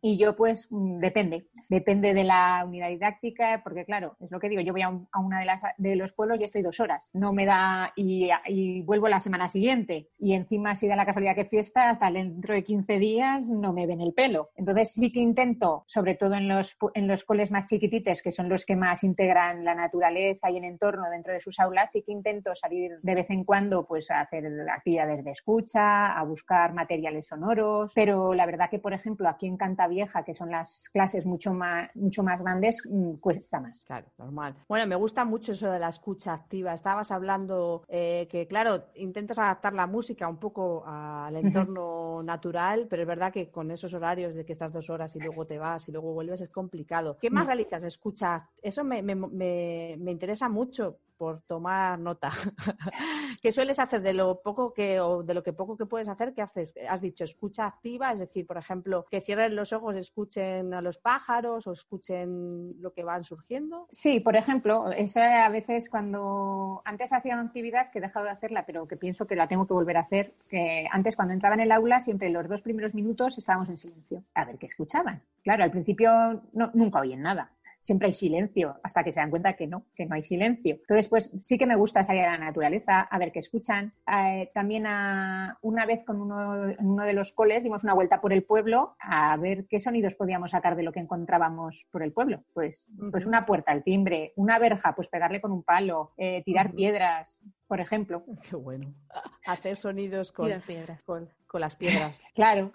Y yo pues mm, depende, depende de la unidad didáctica, porque claro, es lo que digo, yo voy a, una de, las, de los pueblos y estoy dos horas, no me da y, y, vuelvo la semana siguiente y encima si da la casualidad que fiesta, hasta dentro de 15 días no me ven el pelo. Entonces sí que intento, sobre todo en los, en los coles más chiquititos, que son los que más integran la naturaleza y el entorno dentro de sus aulas, sí que intento salir de vez en cuando pues a hacer actividades de escuela a buscar materiales sonoros, pero la verdad que, por ejemplo, aquí en Cantavieja, que son las clases mucho más, mucho más grandes, mm, cuesta más. Claro, normal. Bueno, me gusta mucho eso de la escucha activa. Estabas hablando eh, que, claro, intentas adaptar la música un poco al entorno natural, pero es verdad que con esos horarios de que estás dos horas y luego te vas y luego vuelves es complicado. ¿Qué más mm. realizas? Escucha. Eso me, me, me, me interesa mucho por tomar nota. (laughs) ¿Qué sueles hacer de lo poco que o de lo que poco que puedes hacer? ¿Qué haces? Has dicho escucha activa, es decir, por ejemplo, que cierren los ojos, escuchen a los pájaros o escuchen lo que van surgiendo. Sí, por ejemplo, eso a veces cuando antes hacía una actividad que he dejado de hacerla, pero que pienso que la tengo que volver a hacer, que antes cuando entraba en el aula siempre los dos primeros minutos estábamos en silencio, a ver qué escuchaban. Claro, al principio nunca oían nada siempre hay silencio, hasta que se dan cuenta que no, que no hay silencio. Entonces, pues sí que me gusta salir a la naturaleza, a ver qué escuchan. Eh, también a, una vez con uno, en uno de los coles dimos una vuelta por el pueblo a ver qué sonidos podíamos sacar de lo que encontrábamos por el pueblo. Pues, pues una puerta, el timbre, una verja, pues pegarle con un palo, eh, tirar piedras, por ejemplo. Qué bueno. Hacer sonidos con, con las piedras. (laughs) Claro.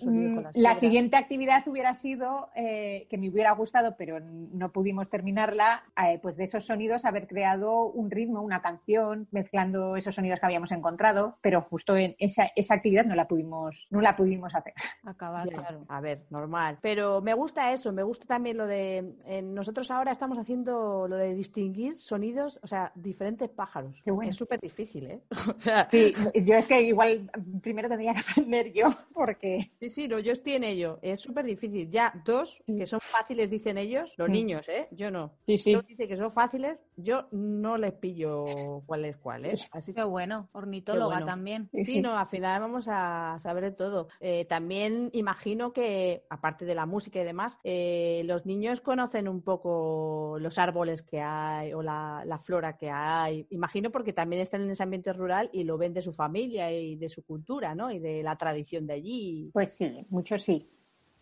Sonido Mm, con las La siguiente actividad hubiera sido, eh, que me hubiera gustado, pero no pudimos terminarla, eh, pues de esos sonidos haber creado un ritmo, una canción, mezclando esos sonidos que habíamos encontrado, pero justo en esa, esa actividad no la pudimos, no la pudimos hacer. (laughs) Acabar, Ya, claro. A ver, normal. Pero me gusta eso, me gusta también lo de. eh, nosotros ahora estamos haciendo lo de distinguir sonidos, o sea, diferentes pájaros. Qué bueno. Es súper difícil, ¿eh? (laughs) Sí, yo es que igual primero tendría que (laughs) aprender yo, porque Sí, sí, no, yo estoy en ello. Es súper difícil. Ya dos que son fáciles, dicen ellos, los niños, ¿eh? Yo no. Sí, sí. Yo dice que son fáciles, yo no les pillo cuál es cuál, ¿eh? (laughs) Así que Qué bueno, ornitóloga bueno. también. Sí, Sí, sí. no, al final vamos a saber de todo. Eh, también imagino que, aparte de la música y demás, eh, los niños conocen un poco los árboles que hay o la, la flora que hay. Imagino porque también están en ese ambiente rural y lo ven de su familia y de su cultura, ¿no? Y de la tradición de allí. Pues sí, muchos sí.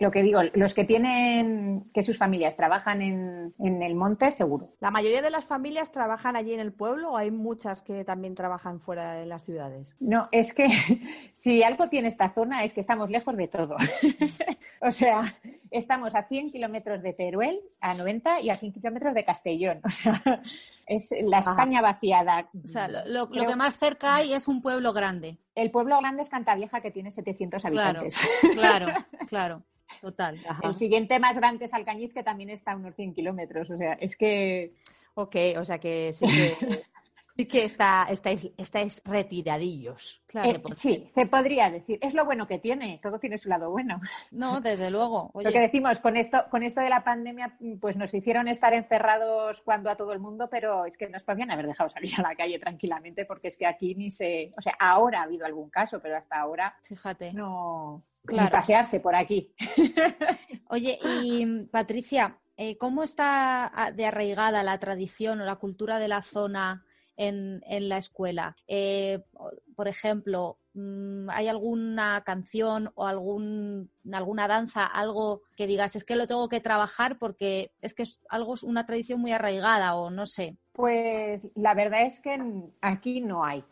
Lo que digo, los que tienen que sus familias trabajan en, en el monte, seguro. ¿La mayoría de las familias trabajan allí en el pueblo o hay muchas que también trabajan fuera de las ciudades? No, es que (laughs) si algo tiene esta zona es que estamos lejos de todo. (laughs) o sea, estamos a 100 kilómetros de Teruel, a 90 y a 100 kilómetros de Castellón. (laughs) O sea, es la España vaciada. O sea, lo, lo- lo Creo- que más cerca hay es un pueblo grande. El pueblo grande es Cantavieja, que tiene 700 Claro, habitantes. claro, claro. Total. Ajá. El siguiente más grande es Alcañiz, que también está a unos 100 kilómetros. O sea, es que Ok, o sea que sí que, (laughs) sí que está, estáis, estáis retiradillos. Claro. eh, sí, se podría decir. Es lo bueno que tiene, todo tiene su lado bueno. No, desde luego. (laughs) Lo que decimos, con esto, con esto de la pandemia, pues nos hicieron estar encerrados cuando a todo el mundo, pero es que nos podían haber dejado salir a la calle tranquilamente, porque es que aquí ni se. O sea, ahora ha habido algún caso, pero hasta ahora fíjate. no. Ni Claro. pasearse por aquí. (laughs) Oye, y Patricia, eh, ¿cómo está ah, de arraigada la tradición o la cultura de la zona en, en la escuela? Eh, por ejemplo, mm, ¿hay alguna canción o algún, alguna danza, algo que digas, es que lo tengo que trabajar porque es que es algo, es una tradición muy arraigada o no sé? Pues la verdad es que aquí no hay.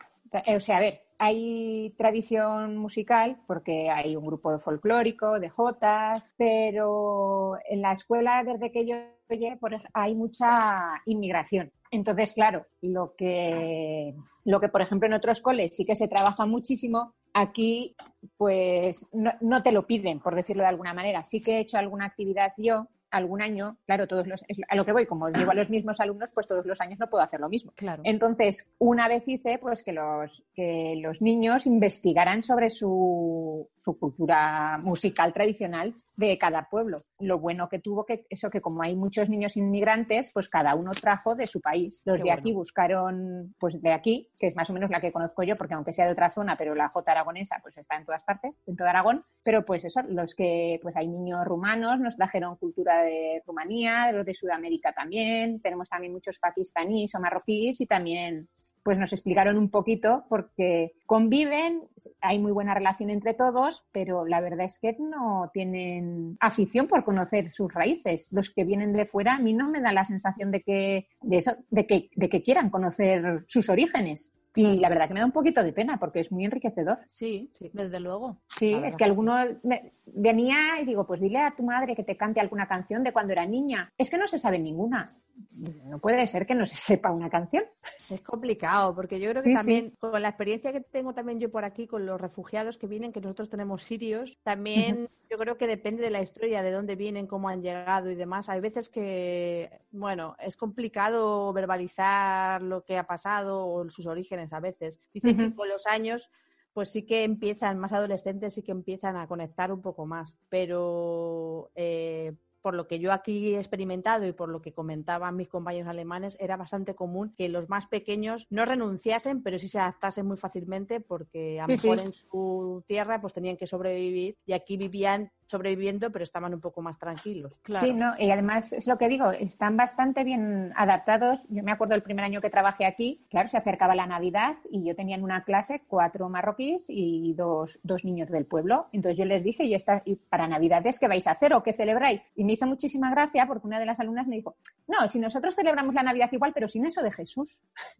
O sea, a ver, hay tradición musical porque hay un grupo folclórico de jotas, pero en la escuela desde que yo llegué por hay mucha inmigración. Entonces, claro, lo que, lo que por ejemplo en otros coles sí que se trabaja muchísimo, aquí pues no, no te lo piden, por decirlo de alguna manera. Sí que he hecho alguna actividad yo algún año, claro, todos los, es a lo que voy, como llevo a los mismos alumnos, pues todos los años no puedo hacer lo mismo. Claro. Entonces, una vez hice pues que los, que los niños investigaran sobre su, su cultura musical tradicional de cada pueblo. Lo bueno que tuvo que eso que como hay muchos niños inmigrantes, pues cada uno trajo de su país. Los Qué de bueno. aquí buscaron pues de aquí, que es más o menos la que conozco yo, porque aunque sea de otra zona, pero la J aragonesa pues está en todas partes, en todo Aragón, pero pues eso, los que pues hay niños rumanos nos trajeron cultura de Rumanía, los de Sudamérica también, tenemos también muchos pakistaníes o marroquíes y también pues nos explicaron un poquito porque conviven, hay muy buena relación entre todos, pero la verdad es que no tienen afición por conocer sus raíces. Los que vienen de fuera a mí no me da la sensación de que de eso, de que, de que quieran conocer sus orígenes. Y la verdad que me da un poquito de pena porque es muy enriquecedor. Sí, desde luego. Sí, es que alguno me- venía y digo, pues dile a tu madre que te cante alguna canción de cuando era niña. Es que no se sabe ninguna. No puede ser que no se sepa una canción. Es complicado, porque yo creo que Sí, también, con la experiencia que tengo también yo por aquí, con los refugiados que vienen, que nosotros tenemos sirios, también yo creo que depende de la historia, de dónde vienen, cómo han llegado y demás. Hay veces que, bueno, es complicado verbalizar lo que ha pasado o sus orígenes a veces. Dicen que con los años pues sí que empiezan, más adolescentes sí que empiezan a conectar un poco más, pero eh, por lo que yo aquí he experimentado y por lo que comentaban mis compañeros alemanes, era bastante común que los más pequeños no renunciasen, pero sí se adaptasen muy fácilmente porque a lo Sí, mejor sí. en su tierra pues tenían que sobrevivir y aquí vivían sobreviviendo, pero estaban un poco más tranquilos. Claro. Sí, no, y además es lo que digo, están bastante bien adaptados. Yo me acuerdo el primer año que trabajé aquí, claro, se acercaba la Navidad y yo tenía en una clase cuatro marroquíes y dos, dos niños del pueblo. Entonces yo les dije, ¿y, esta, y para Navidades qué vais a hacer o qué celebráis? Y me hizo muchísima gracia porque una de las alumnas me dijo, no, si nosotros celebramos la Navidad igual, pero sin eso de Jesús. (laughs)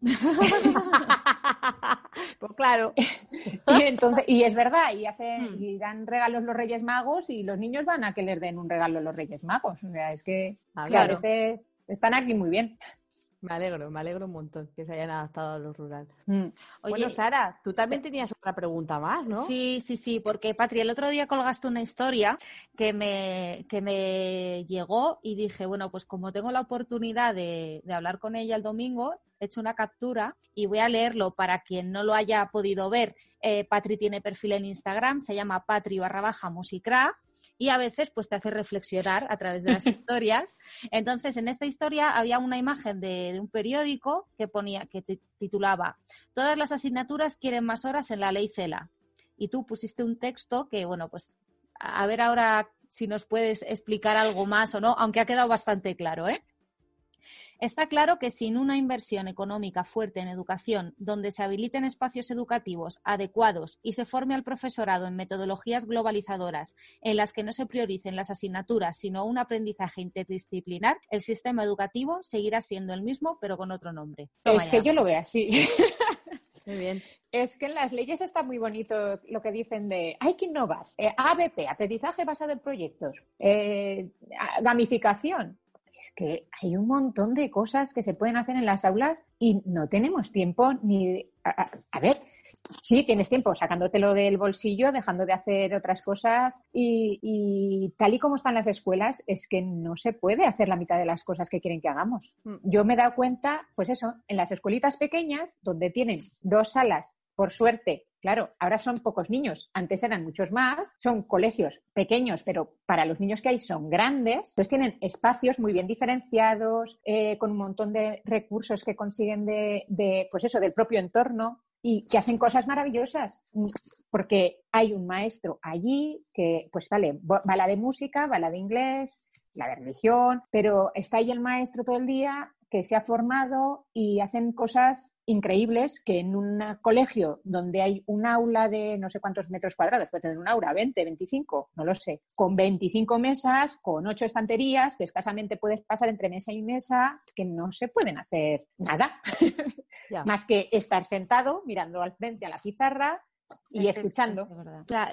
pues claro. (laughs) y, entonces, y es verdad, y, hacen, hmm. y dan regalos los Reyes Magos y los niños van a que les den un regalo los Reyes Magos. O sea, es que, ah, a veces están aquí muy bien. Me alegro, me alegro un montón que se hayan adaptado a lo rural. Mm. Oye, bueno, Sara, tú también tenías otra pregunta más, ¿no? Sí, sí, sí, porque Patri, el otro día colgaste una historia que me, que me llegó y dije, bueno, pues como tengo la oportunidad de, hablar con ella el domingo, he hecho una captura y voy a leerlo para quien no lo haya podido ver. Eh, Patri tiene perfil en Instagram, se llama Patri barra baja musicra y a veces pues te hace reflexionar a través de las (laughs) historias. Entonces, en esta historia había una imagen de, un periódico que ponía, que titulaba Todas las asignaturas quieren más horas en la ley CELA. Y tú pusiste un texto que, bueno, pues a ver ahora si nos puedes explicar algo más o no, aunque ha quedado bastante claro, ¿eh? Está claro que sin una inversión económica fuerte en educación, donde se habiliten espacios educativos adecuados y se forme al profesorado en metodologías globalizadoras en las que no se prioricen las asignaturas, sino un aprendizaje interdisciplinar, el sistema educativo seguirá siendo el mismo, pero con otro nombre. es que yo lo veo así. (laughs) Muy bien. Es que en las leyes está muy bonito lo que dicen de hay que innovar. Eh, ABP, aprendizaje basado en proyectos. Eh, gamificación es que hay un montón de cosas que se pueden hacer en las aulas y no tenemos tiempo ni... A, ver, sí, tienes tiempo sacándotelo del bolsillo, dejando de hacer otras cosas y, tal y como están las escuelas, es que no se puede hacer la mitad de las cosas que quieren que hagamos. Mm. Yo me he dado cuenta, pues eso, en las escuelitas pequeñas, donde tienen dos salas por suerte, claro, ahora son pocos niños, antes eran muchos más, son colegios pequeños, pero para los niños que hay son grandes, entonces tienen espacios muy bien diferenciados, eh, con un montón de recursos que consiguen de, pues eso, del propio entorno y que hacen cosas maravillosas, porque hay un maestro allí que, pues vale, va de música, va de inglés, la de religión, pero está ahí el maestro todo el día que se ha formado y hacen cosas increíbles que en un colegio donde hay un aula de no sé cuántos metros cuadrados, puede tener un aula, 20, 25, no lo sé, con 25 mesas, con 8 estanterías, que escasamente puedes pasar entre mesa y mesa, que no se pueden hacer nada, (laughs) más que estar sentado mirando al frente a la pizarra y escuchando.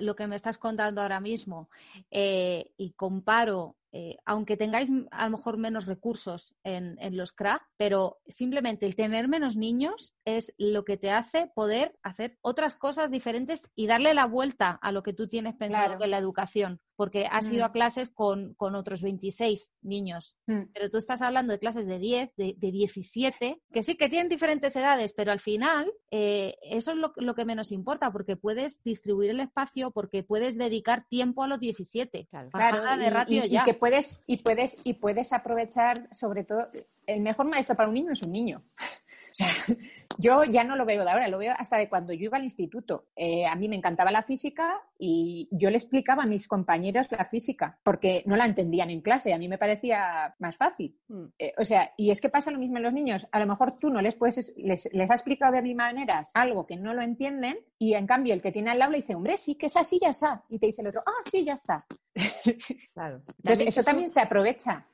lo que me estás contando ahora mismo eh, y comparo eh, aunque tengáis a lo mejor menos recursos en, los CRA, pero simplemente el tener menos niños es lo que te hace poder hacer otras cosas diferentes y darle la vuelta a lo que tú tienes pensado en la educación porque has ido a mm. clases con, otros 26 niños, mm. pero tú estás hablando de clases de 10, de, 17, que sí que tienen diferentes edades, pero al final eh, eso es lo, que menos importa, porque puedes distribuir el espacio, porque puedes dedicar tiempo a los 17. Claro, de ratio ya. que puedes, y puedes, y puedes aprovechar, sobre todo, el mejor maestro para un niño es un niño. (laughs) yo ya no lo veo de ahora, lo veo hasta de cuando yo iba al instituto. Eh, a mí me encantaba la física y yo le explicaba a mis compañeros la física porque no la entendían en clase, a mí me parecía más fácil. Mm. Eh, o sea, y es que pasa lo mismo en los niños. A lo mejor tú no les puedes, les, les has explicado de mil maneras algo que no lo entienden y en cambio el que tiene al aula dice, hombre, sí, que es así, ya está. Y te dice el otro, ah, sí, ya está. Claro. (laughs) Entonces, eso también se aprovecha.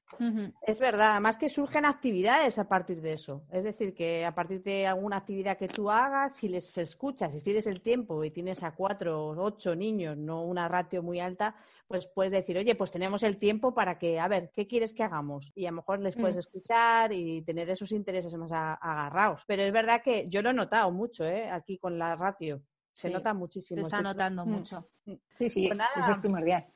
Es verdad, además que surgen actividades a partir de eso. Es decir, que a partir de alguna actividad que tú hagas, si les escuchas, si tienes el tiempo y tienes a cuatro o ocho niños, no una ratio muy alta, pues puedes decir, oye, pues tenemos el tiempo para que, a ver, ¿qué quieres que hagamos? Y a lo mejor les puedes mm. escuchar y tener esos intereses más agarrados. Pero es verdad que yo lo he notado mucho, ¿eh? Aquí con la ratio. Se nota muchísimo. Se está notando mucho. Sí, sí, pues eso es primordial.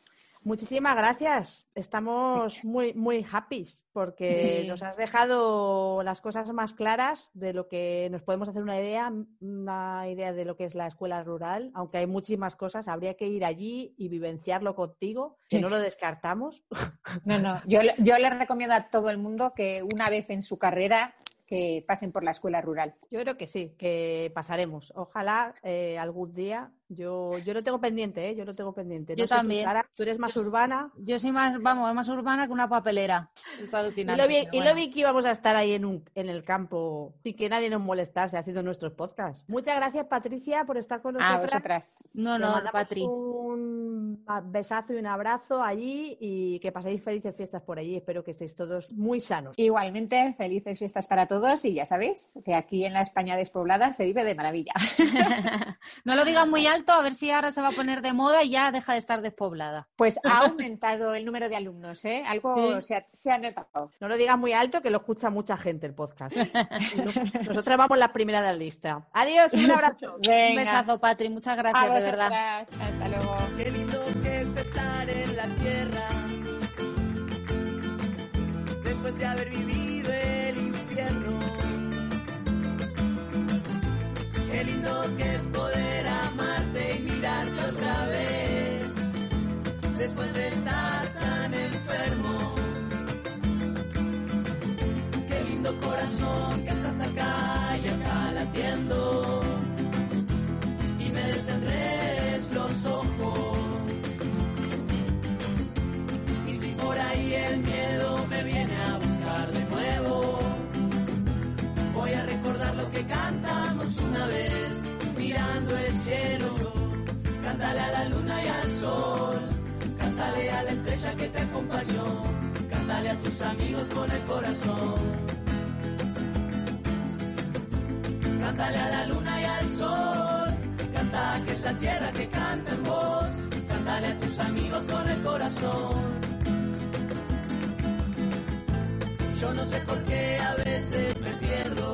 Muchísimas gracias. Estamos muy, muy happy porque nos has dejado las cosas más claras de lo que nos podemos hacer una idea, una idea de lo que es la escuela rural, aunque hay muchísimas cosas. Habría que ir allí y vivenciarlo contigo, que no lo descartamos. (laughs) No, no. Yo, yo le recomiendo a todo el mundo que una vez en su carrera que pasen por la escuela rural. Yo creo que sí, que pasaremos. Ojalá eh, algún día Yo, yo lo tengo pendiente, ¿eh? Yo lo tengo pendiente. Yo sé tú, también. Sara, tú eres más Yo- urbana. Yo soy más, vamos, más urbana que una papelera. Es Y lo, vi, y lo vi que íbamos a estar ahí en, un, en el campo sin que nadie nos molestase haciendo nuestros podcasts. Muchas gracias, Patricia, por estar con A nosotras. vosotras. No, no, Patri. Un besazo y un abrazo allí y que paséis felices fiestas por allí. Espero que estéis todos muy sanos. Igualmente, felices fiestas para todos y ya sabéis que aquí en la España despoblada se vive de maravilla. (laughs) (laughs) No lo digas muy alto, a ver si ahora se va a poner de moda y ya deja de estar despoblada. Pues ha (laughs) aumentado el número de alumnos, ¿eh? Algo Sí. se, ha, se ha notado. No lo digas muy alto, que lo escucha mucha gente el podcast. (laughs) Nosotras vamos las primeras de la lista. Adiós, un abrazo. Venga, (laughs) Un besazo, Patri. Muchas gracias, de verdad. Hasta luego. Qué lindo que es estar en la tierra. Después de haber vivido el infierno. Qué lindo que es poder el cielo. Cántale a la luna y al sol, cántale a la estrella que te acompañó, cántale a tus amigos con el corazón. Cántale a la luna y al sol, canta que es la tierra que canta en voz, cántale a tus amigos con el corazón. Yo no sé por qué a veces me pierdo.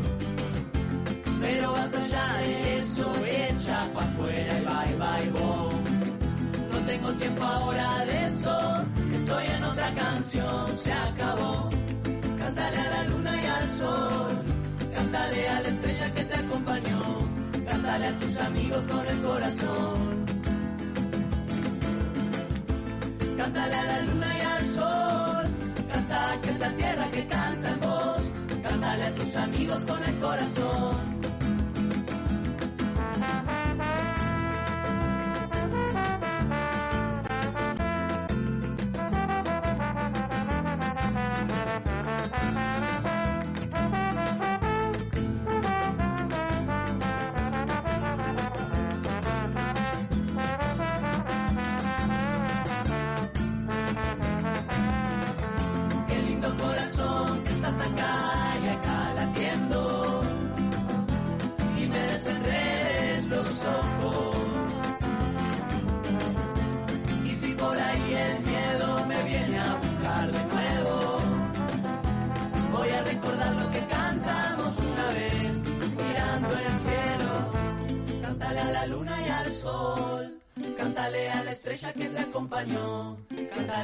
Pero basta ya de eso, echa pa' afuera y bye bye boom. No tengo tiempo ahora de eso, estoy en otra canción, se acabó. Cántale a la luna y al sol, cántale a la estrella que te acompañó, cántale a tus amigos con el corazón. Cántale a la luna y al sol, canta que es la tierra que canta en voz, cántale a tus amigos con el corazón.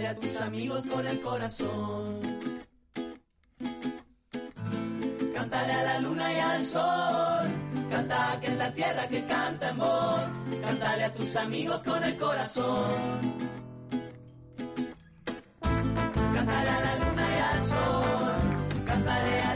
A tus amigos con el corazón. Cántale a la luna y al sol. Canta que es la tierra que canta en voz. Cántale a tus amigos con el corazón. Cántale a la luna y al sol. Cántale a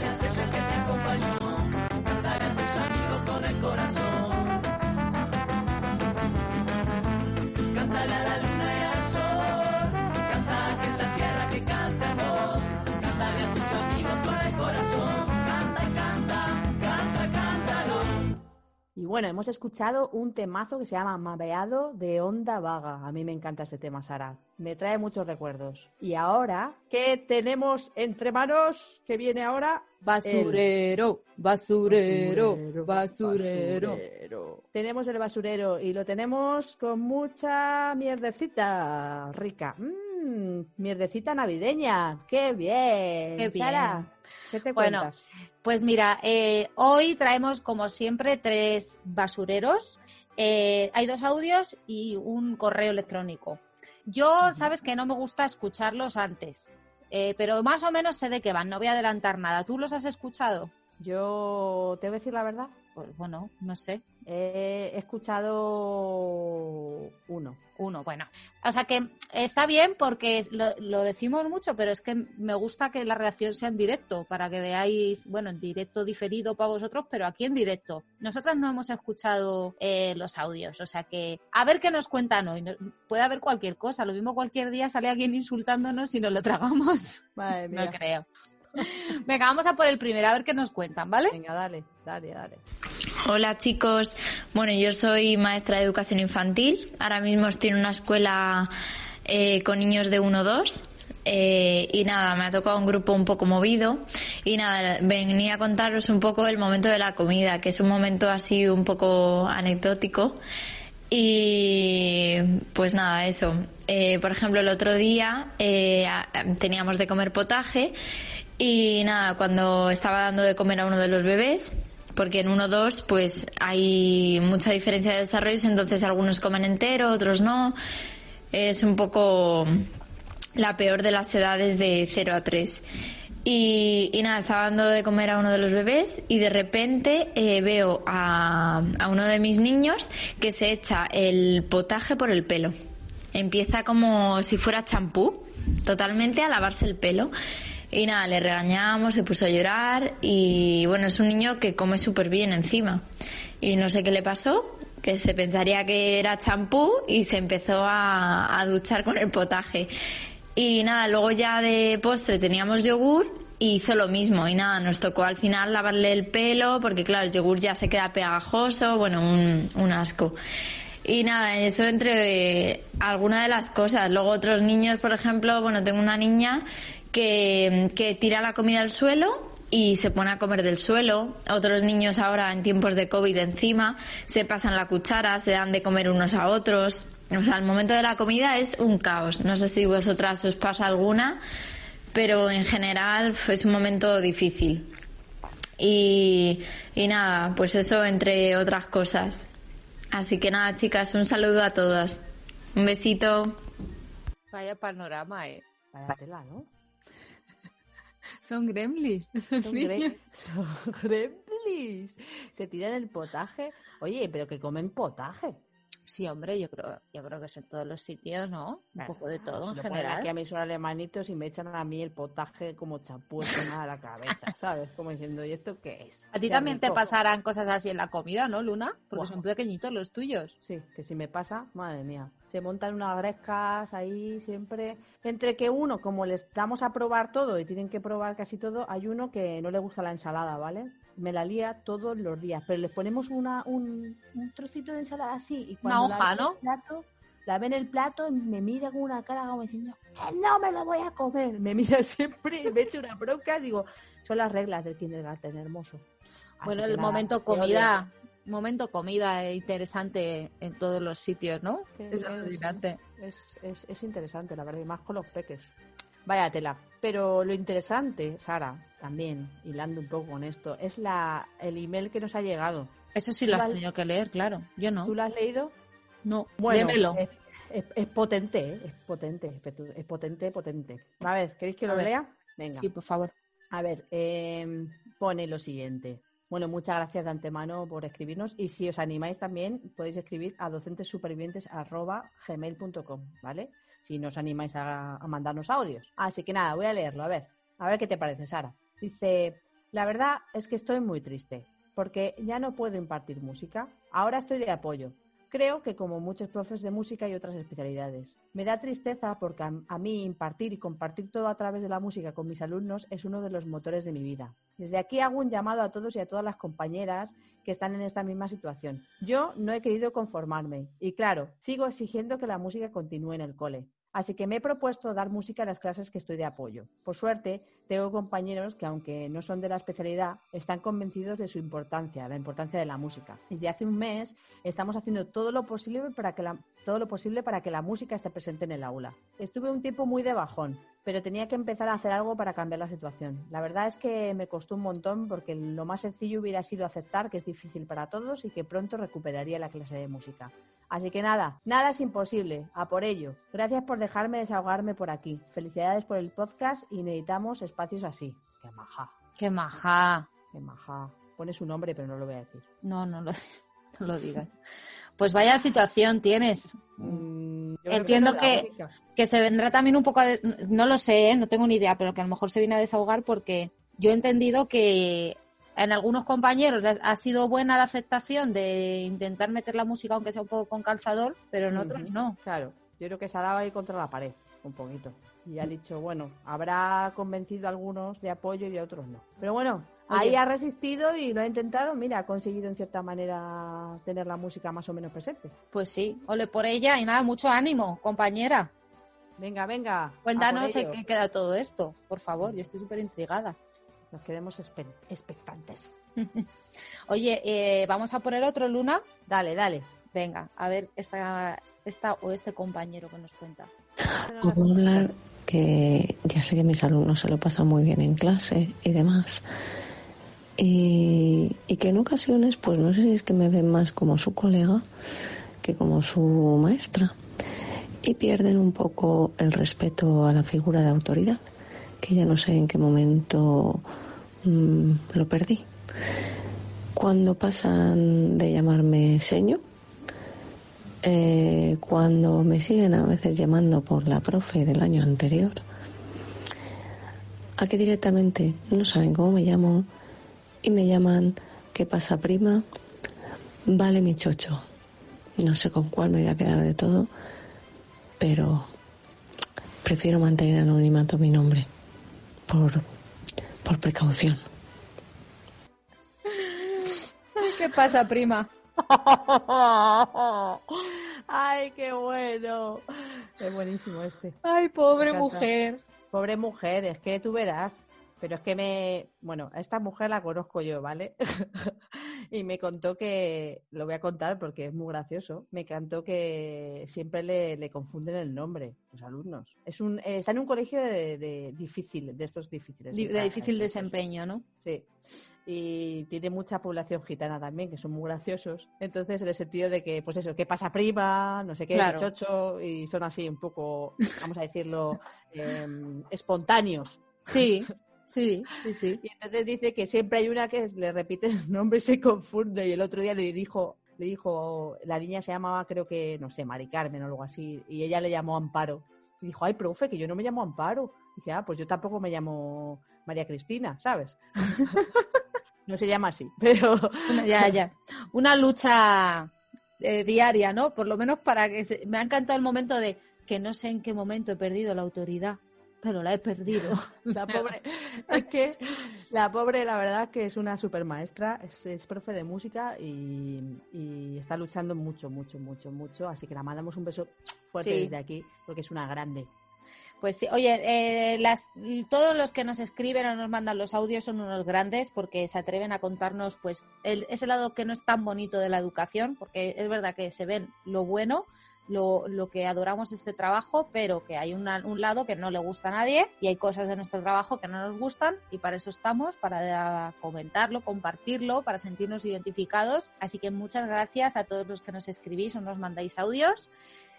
Y bueno, hemos escuchado un temazo que se llama Mabeado de Onda Vaga. A mí me encanta este tema, Sara. Me trae muchos recuerdos. Y ahora, ¿qué tenemos entre manos? ¿Qué viene ahora? Basurero, basurero, Basurero, basurero. basurero. Tenemos el basurero y lo tenemos con mucha mierdecita rica. Mmm, mierdecita navideña. ¡Qué bien! Qué bien. Sara, ¿qué te Bueno, cuentas? Pues mira, eh, hoy traemos como siempre tres basureros Eh, hay dos audios y un correo electrónico. Yo, sabes que no me gusta escucharlos antes, eh, pero más o menos sé de qué van, no voy a adelantar nada. ¿Tú los has escuchado? Yo te voy a decir la verdad. Pues bueno, no sé. He escuchado uno. Uno, bueno. O sea que está bien porque lo, lo, decimos mucho, pero es que me gusta que la reacción sea en directo para que veáis, bueno, en directo diferido para vosotros, pero aquí en directo. Nosotras no hemos escuchado eh, los audios, o sea que a ver qué nos cuentan hoy. Puede haber cualquier cosa, lo mismo cualquier día sale alguien insultándonos y nos lo tragamos. Madre (laughs) mía. No creo. (laughs) Venga, vamos a por el primero, a ver qué nos cuentan, ¿vale? Venga, dale, dale, dale. Hola chicos, bueno, yo soy maestra de educación infantil. Ahora mismo estoy en una escuela eh, con niños de 1-2. Eh, y nada, me ha tocado un grupo un poco movido y nada, venía a contaros un poco el momento de la comida, que es un momento así un poco anecdótico. Y pues nada, eso. Eh, por ejemplo, el otro día eh, teníamos de comer potaje y nada, cuando estaba dando de comer a uno de los bebés, porque en uno o dos pues hay mucha diferencia de desarrollos, entonces algunos comen entero, otros no. Es un poco la peor de las edades de 0 a 3. Y, y, nada, estaba dando de comer a uno de los bebés y de repente eh, veo a, a uno de mis niños que se echa el potaje por el pelo. Empieza como si fuera champú, totalmente a lavarse el pelo. Y nada, le regañamos, se puso a llorar y bueno, es un niño que come súper bien encima. Y no sé qué le pasó, que se pensaría que era champú y se empezó a, a duchar con el potaje. Y nada, luego ya de postre teníamos yogur y hizo lo mismo. Y nada, nos tocó al final lavarle el pelo porque claro, el yogur ya se queda pegajoso, bueno, un, un asco. Y nada, eso entre eh, alguna de las cosas. Luego otros niños, por ejemplo, bueno, tengo una niña que, que tira la comida al suelo y se pone a comer del suelo. Otros niños ahora en tiempos de COVID encima se pasan la cuchara, se dan de comer unos a otros. O sea, el momento de la comida es un caos. No sé si vosotras os pasa alguna, pero en general es un momento difícil. Y, y nada, pues eso entre otras cosas. Así que nada, chicas, un saludo a todas. Un besito. Vaya panorama, eh. Vaya tela, ¿no? Son gremlins. (laughs) Son, (laughs) son gremlins. Se tiran el potaje. Oye, pero que comen potaje. Sí, hombre, yo creo, yo creo que es en todos los sitios, ¿no? Un poco de todo se en general. Aquí a mis alemanitos y me echan a mí el potaje como champú de la cabeza, (laughs) ¿sabes? Como diciendo, ¿y esto qué es? A ti también te pasarán cosas así en la comida, ¿no, Luna? Porque son pequeñitos los tuyos. Sí, que si me pasa, madre mía. Se montan unas grescas ahí siempre. Entre que uno, como les damos a probar todo y tienen que probar casi todo, hay uno que no le gusta la ensalada, ¿vale? Me la lía todos los días, pero les ponemos una, un, un trocito de ensalada así y cuando Una la hoja, en ¿no? el plato, la ve en el plato y me mira con una cara como diciendo que no me lo voy a comer. Me mira siempre y me echa una bronca. Digo, son las reglas del kindergarten, hermoso. Así bueno, el nada, momento comida, momento comida eh, interesante en todos los sitios, ¿no? Sí, Es. Es, es, es interesante, la verdad, y más con los peques. Vaya tela. Pero lo interesante, Sara, también, hilando un poco con esto, es la el email que nos ha llegado. Eso sí lo has tenido que leer, claro. Yo no. ¿Tú lo has leído? No, Bueno, es, es- es potente, ¿eh? es potente, es potente, potente. A ver, ¿queréis que lo lea? Venga. Sí, por favor. A ver, eh, pone lo siguiente. Bueno, muchas gracias de antemano por escribirnos y si os animáis también podéis escribir a docentesupervivientes.gmail.com, ¿vale? Si no os animáis a mandarnos audios. Así que nada, voy a leerlo, a ver. A ver qué te parece, Sara. Dice, la verdad es que estoy muy triste porque ya no puedo impartir música. Ahora estoy de apoyo. Creo que como muchos profes de música y otras especialidades. Me da tristeza porque a, mí impartir y compartir todo a través de la música con mis alumnos es uno de los motores de mi vida. Desde aquí hago un llamado a todos y a todas las compañeras que están en esta misma situación. Yo no he querido conformarme y claro, sigo exigiendo que la música continúe en el cole. Así que me he propuesto dar música a las clases que estoy de apoyo. Por suerte, tengo compañeros que, aunque no son de la especialidad, están convencidos de su importancia, la importancia de la música. Desde hace un mes estamos haciendo todo lo posible para que la, todo lo posible para que la música esté presente en el aula. Estuve un tiempo muy de bajón, pero tenía que empezar a hacer algo para cambiar la situación. La verdad es que me costó un montón porque lo más sencillo hubiera sido aceptar que es difícil para todos y que pronto recuperaría la clase de música. Así que nada, nada es imposible, a por ello. Gracias por dejarme desahogarme por aquí. Felicidades por el podcast y necesitamos espacios así. Qué maja, Qué maja. qué maja. Pone su nombre, pero no lo voy a decir. No, no lo, (laughs) no lo digas. Pues vaya situación tienes. Mm, Entiendo que-. Que se vendrá también un poco, a no lo sé, ¿eh? no tengo ni idea, pero que a lo mejor se viene a desahogar porque yo he entendido que en algunos compañeros ha- sido buena la aceptación de intentar meter la música aunque sea un poco con calzador, pero en otros no. Claro, yo creo que se ha dado ahí contra la pared, un poquito. Y ha dicho, bueno, habrá convencido a algunos de apoyo y a otros no. Pero bueno, Oye. ahí ha resistido y lo ha intentado. Mira, ha conseguido en cierta manera tener la música más o menos presente. Pues sí, ole por ella y nada, mucho ánimo, compañera. Venga, venga. Cuéntanos en qué queda todo esto, por favor, yo estoy súper intrigada. Nos quedemos expectantes. (laughs) Oye, eh, ¿vamos a por el otro, Luna? Dale, dale. Venga, a ver esta, esta o este compañero que nos cuenta. Os voy a hablar que ya sé que mis alumnos se lo pasan muy bien en clase y demás. Y, que en ocasiones, pues no sé si es que me ven más como su colega que como su maestra. Y pierden un poco el respeto a la figura de autoridad, que ya no sé en qué momento mm, lo perdí. Cuando pasan de llamarme seño, eh, cuando me siguen a veces llamando por la profe del año anterior, a que directamente no saben cómo me llamo y me llaman ¿qué pasa prima? Vale mi chocho. No sé con cuál me voy a quedar de todo, pero prefiero mantener anonimato mi nombre por, por precaución. ¿Qué pasa, prima? (laughs) Ay, qué bueno. Es buenísimo este. Ay, pobre mujer. Pobre mujer, es que tú verás. Pero es que me. Bueno, a esta mujer la conozco yo, ¿vale? (laughs) y me contó que. Lo voy a contar porque es muy gracioso. Me contó que siempre le, le confunden el nombre, los alumnos. Es un, eh, está en un colegio de, de difícil, de estos difíciles. Di- De encajar, difícil desempeño, ¿no? Sí. Y tiene mucha población gitana también, que son muy graciosos. Entonces, en el sentido de que, pues eso, ¿qué pasa prima? No sé qué, Claro. chocho, y son así un poco, vamos a decirlo, (laughs) em, espontáneos. Sí, (laughs) sí, sí, sí. Y entonces dice que siempre hay una que le repite el nombre y se confunde. Y el otro día le dijo, le dijo, la niña se llamaba, creo que, no sé, Mari Carmen o algo así, y ella le llamó Amparo. Y dijo, ay, profe, que yo no me llamo Amparo. Y dice, ah, pues yo tampoco me llamo María Cristina, ¿sabes? (laughs) no se llama así, pero Una- ya, ya. Una lucha eh, diaria, ¿no? Por lo menos para que se... me ha encantado el momento de que no sé en qué momento he perdido la autoridad, pero la he perdido. (laughs) la pobre, es que la pobre, la verdad, que es una super maestra, es, es profe de música y, y está luchando mucho, mucho, mucho, mucho. Así que la mandamos un beso fuerte Sí. desde aquí, porque es una grande. Pues sí, oye, eh, las, todos los que nos escriben o nos mandan los audios son unos grandes porque se atreven a contarnos pues el- ese lado que no es tan bonito de la educación, porque es verdad que se ven lo bueno, lo, que adoramos este trabajo, pero que hay un lado que no le gusta a nadie y hay cosas de nuestro trabajo que no nos gustan y para eso estamos, para comentarlo, compartirlo, para sentirnos identificados. Así que muchas gracias a todos los que nos escribís o nos mandáis audios.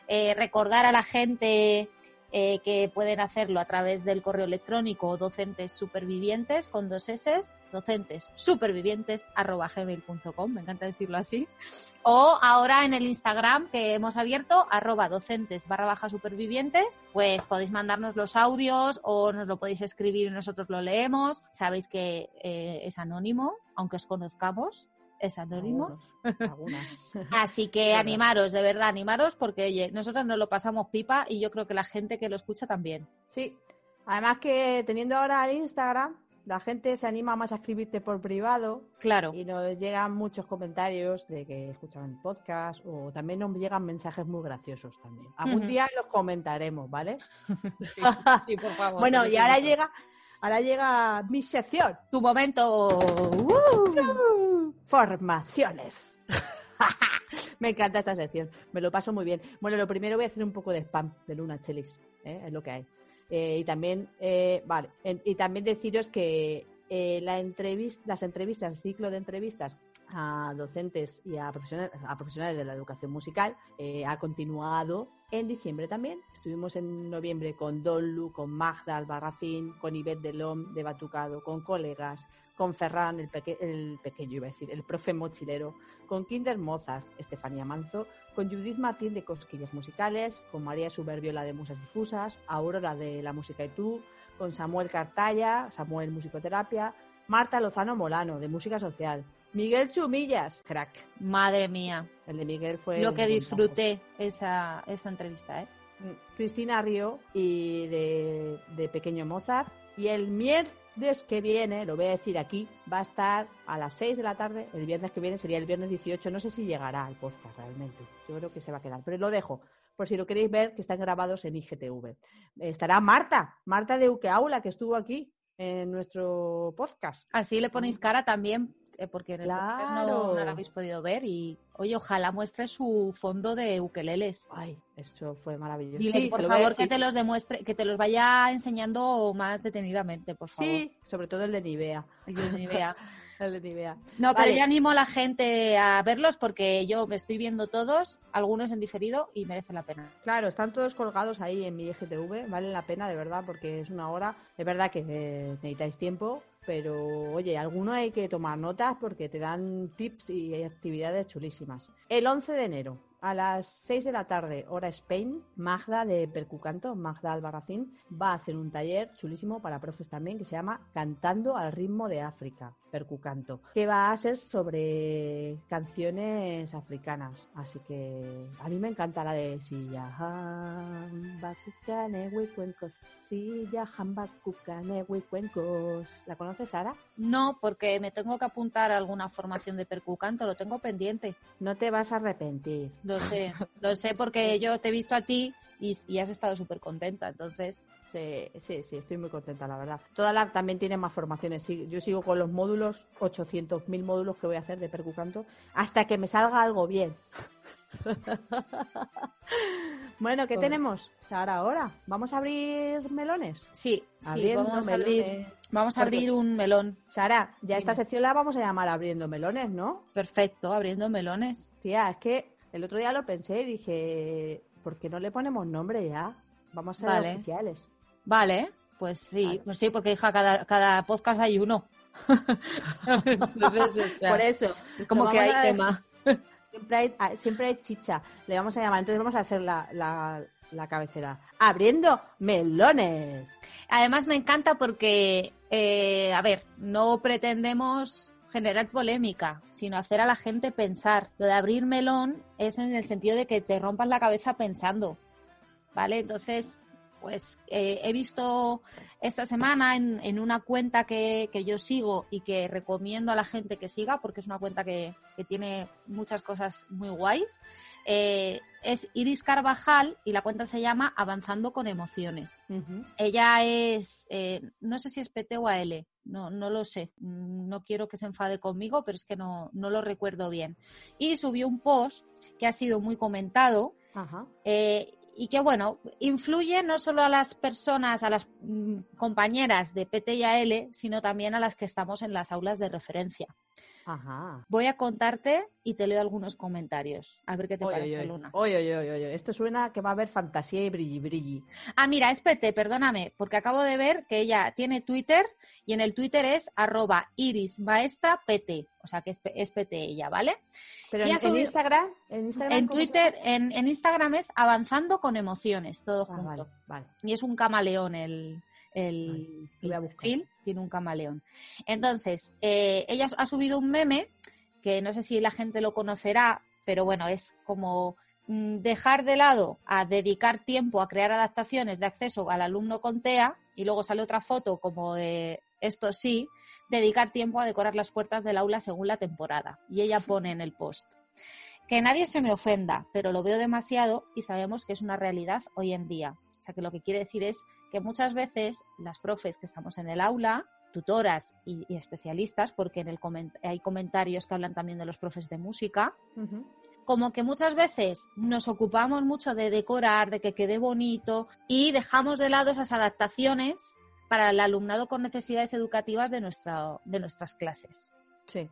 Eh, recordar a la gente eh, que pueden hacerlo a través del correo electrónico docentes supervivientes con dos S, docentes supervivientes gmail.com, me encanta decirlo así. O ahora en el Instagram que hemos abierto, arroba docentes barra baja supervivientes, pues podéis mandarnos los audios o nos lo podéis escribir y nosotros lo leemos. Sabéis que eh, es anónimo, aunque os conozcamos, es anónimo. Algunos. (laughs) Así que animaros, de verdad, animaros, porque oye, nosotros nos lo pasamos pipa y yo creo que la gente que lo escucha también. Sí. Además que teniendo ahora el Instagram, la gente se anima más a escribirte por privado Claro. y nos llegan muchos comentarios de que escuchan el podcast o también nos llegan mensajes muy graciosos también. Algún día los comentaremos, ¿vale? (laughs) Sí, (laughs) sí, por favor. bueno, y ahora llega, ahora llega mi sección. tu momento. ¡Uh! Formaciones. (laughs) Me encanta esta sección, me lo paso muy bien. Bueno, lo primero voy a hacer un poco de spam de Luna Chelis, ¿eh? es lo que hay. Eh, y también, eh, vale, en- y también deciros que eh, la entrevis- las entrevistas, el ciclo de entrevistas a docentes y a profesionales, a profesionales de la educación musical eh, ha continuado en diciembre también. Estuvimos en noviembre con Donlu, con Magda Albarracín, con Ivette Delom de Batucado, con colegas, con Ferran, el, peque- el pequeño iba a decir, el profe mochilero, con Kinder Mozart, Estefanía Manzo, con Judith Martín de Cosquillas Musicales, con María Suberbiola de Musas Difusas, Aurora de La Música y Tú, con Samuel Cartaya, Samuel Musicoterapia, Marta Lozano Molano de Música Social, Miguel Chumillas, crack. Madre mía, El de Miguel fue lo que disfruté esa, esa entrevista, ¿eh? Mm, Cristina Río y de, de Pequeño Mozart. Y el miércoles que viene, lo voy a decir aquí, va a estar a las 6 de la tarde. El viernes que viene sería el viernes 18. No sé si llegará al podcast realmente. Yo creo que se va a quedar. Pero lo dejo. Por si lo queréis ver, que están grabados en IGTV. Estará Marta, Marta de Ukeaula, que estuvo aquí en nuestro podcast. Así le ponéis cara también, eh, porque en el podcast no, Claro. no la habéis podido ver. Y, oye, ojalá muestre su fondo de ukeleles. Ay, eso fue maravilloso. Sí, por lo favor, que te los demuestre, que te los vaya enseñando más detenidamente, por favor. Sí, sobre todo el de Nivea. Yo ni idea. El de Nivea. No, pero yo animo a la gente a verlos porque yo me estoy viendo todos, algunos en diferido y merece la pena. Claro, están todos colgados ahí en mi IGTV, vale la pena de verdad porque es una hora. Es verdad que eh, necesitáis tiempo, pero oye, alguno hay que tomar notas porque te dan tips y actividades chulísimas. El 11 de enero, a las 6 de la tarde, hora Spain, Magda de Percucanto, Magda Albarracín, va a hacer un taller chulísimo para profes también que se llama Cantando al ritmo de África, Percucanto, que va a ser sobre canciones africanas. Así que a mí me encanta la de Silla wikuencos, Silla wikuencos. ¿La conoces, Sara? No, porque me tengo que apuntar a alguna formación de percucanto, lo tengo pendiente. No te vas a arrepentir. Lo sé, lo sé porque (laughs) yo te he visto a ti y, y has estado súper contenta, entonces... Sí, sí, sí, estoy muy contenta, la verdad. Toda la también tiene más formaciones. Sí, Yo sigo con los módulos, 800.000 módulos que voy a hacer de percucanto, hasta que me salga algo bien. (laughs) bueno, ¿qué Bueno. tenemos? Sara, ahora, ¿vamos a abrir melones? Sí, sí, vamos a abrir, vamos a Porque- abrir un melón. Sara, ya esta sección la vamos a llamar Abriendo Melones, ¿no? Perfecto, abriendo melones. Tía, es que el otro día lo pensé y dije, ¿por qué no le ponemos nombre ya? Vamos a ser Vale. oficiales. Vale, pues sí, Vale. pues sí, porque hija, cada, cada podcast hay uno. (laughs) Entonces, o sea, Por eso. es como que hay a- tema. (laughs) Siempre hay, ah, siempre hay chicha. Le vamos a llamar. Entonces vamos a hacer la, la, la cabecera. Abriendo melones. Además me encanta porque, eh, a ver, no pretendemos generar polémica, sino hacer a la gente pensar. Lo de abrir melón es en el sentido de que te rompas la cabeza pensando, ¿vale? Entonces, pues eh, he visto esta semana en, en una cuenta que, que yo sigo y que recomiendo a la gente que siga porque es una cuenta que, que tiene muchas cosas muy guays. eh, es Iris Carvajal y la cuenta se llama Avanzando con Emociones. Ella es, eh, no sé si es PT o AL, no, no lo sé. Mm, No quiero que se enfade conmigo, pero es que no, no lo recuerdo bien. Y subió un post que ha sido muy comentado Ajá. eh, y que, bueno, influye no solo a las personas, a las mm, compañeras de PT y AL, sino también a las que estamos en las aulas de referencia. Ajá. Voy a contarte y te leo algunos comentarios. A ver qué te Oy, parece, oy. Luna. Oy, oy, oy, oy, oy. Esto suena que va a haber fantasía y brilli brilli. Ah, mira, es PT, perdóname, porque acabo de ver que ella tiene Twitter y en el Twitter es arroba irismaestra PT, o sea que es, es PT ella, ¿vale? Pero Y en, subido- Instagram, en Instagram. En ¿cómo se Twitter, en, en Instagram es avanzando con emociones, todo? Ah, junto. vale, vale. Y es un camaleón el, el, a el buscar. perfil, tiene un camaleón. Entonces, eh, ella ha subido un meme que no sé si la gente lo conocerá, pero bueno, es como mm, dejar de lado a dedicar tiempo a crear adaptaciones de acceso al alumno con TEA y luego sale otra foto como de esto sí, dedicar tiempo a decorar las puertas del aula según la temporada. Y ella pone en el post. Que nadie se me ofenda, pero lo veo demasiado y sabemos que es una realidad hoy en día. O sea que lo que quiere decir es que muchas veces las profes que estamos en el aula, tutoras y, y especialistas, porque en el coment- hay comentarios que hablan también de los profes de música, como que muchas veces nos ocupamos mucho de decorar, de que quede bonito y dejamos de lado esas adaptaciones para el alumnado con necesidades educativas de, nuestra, de nuestras clases. Sí.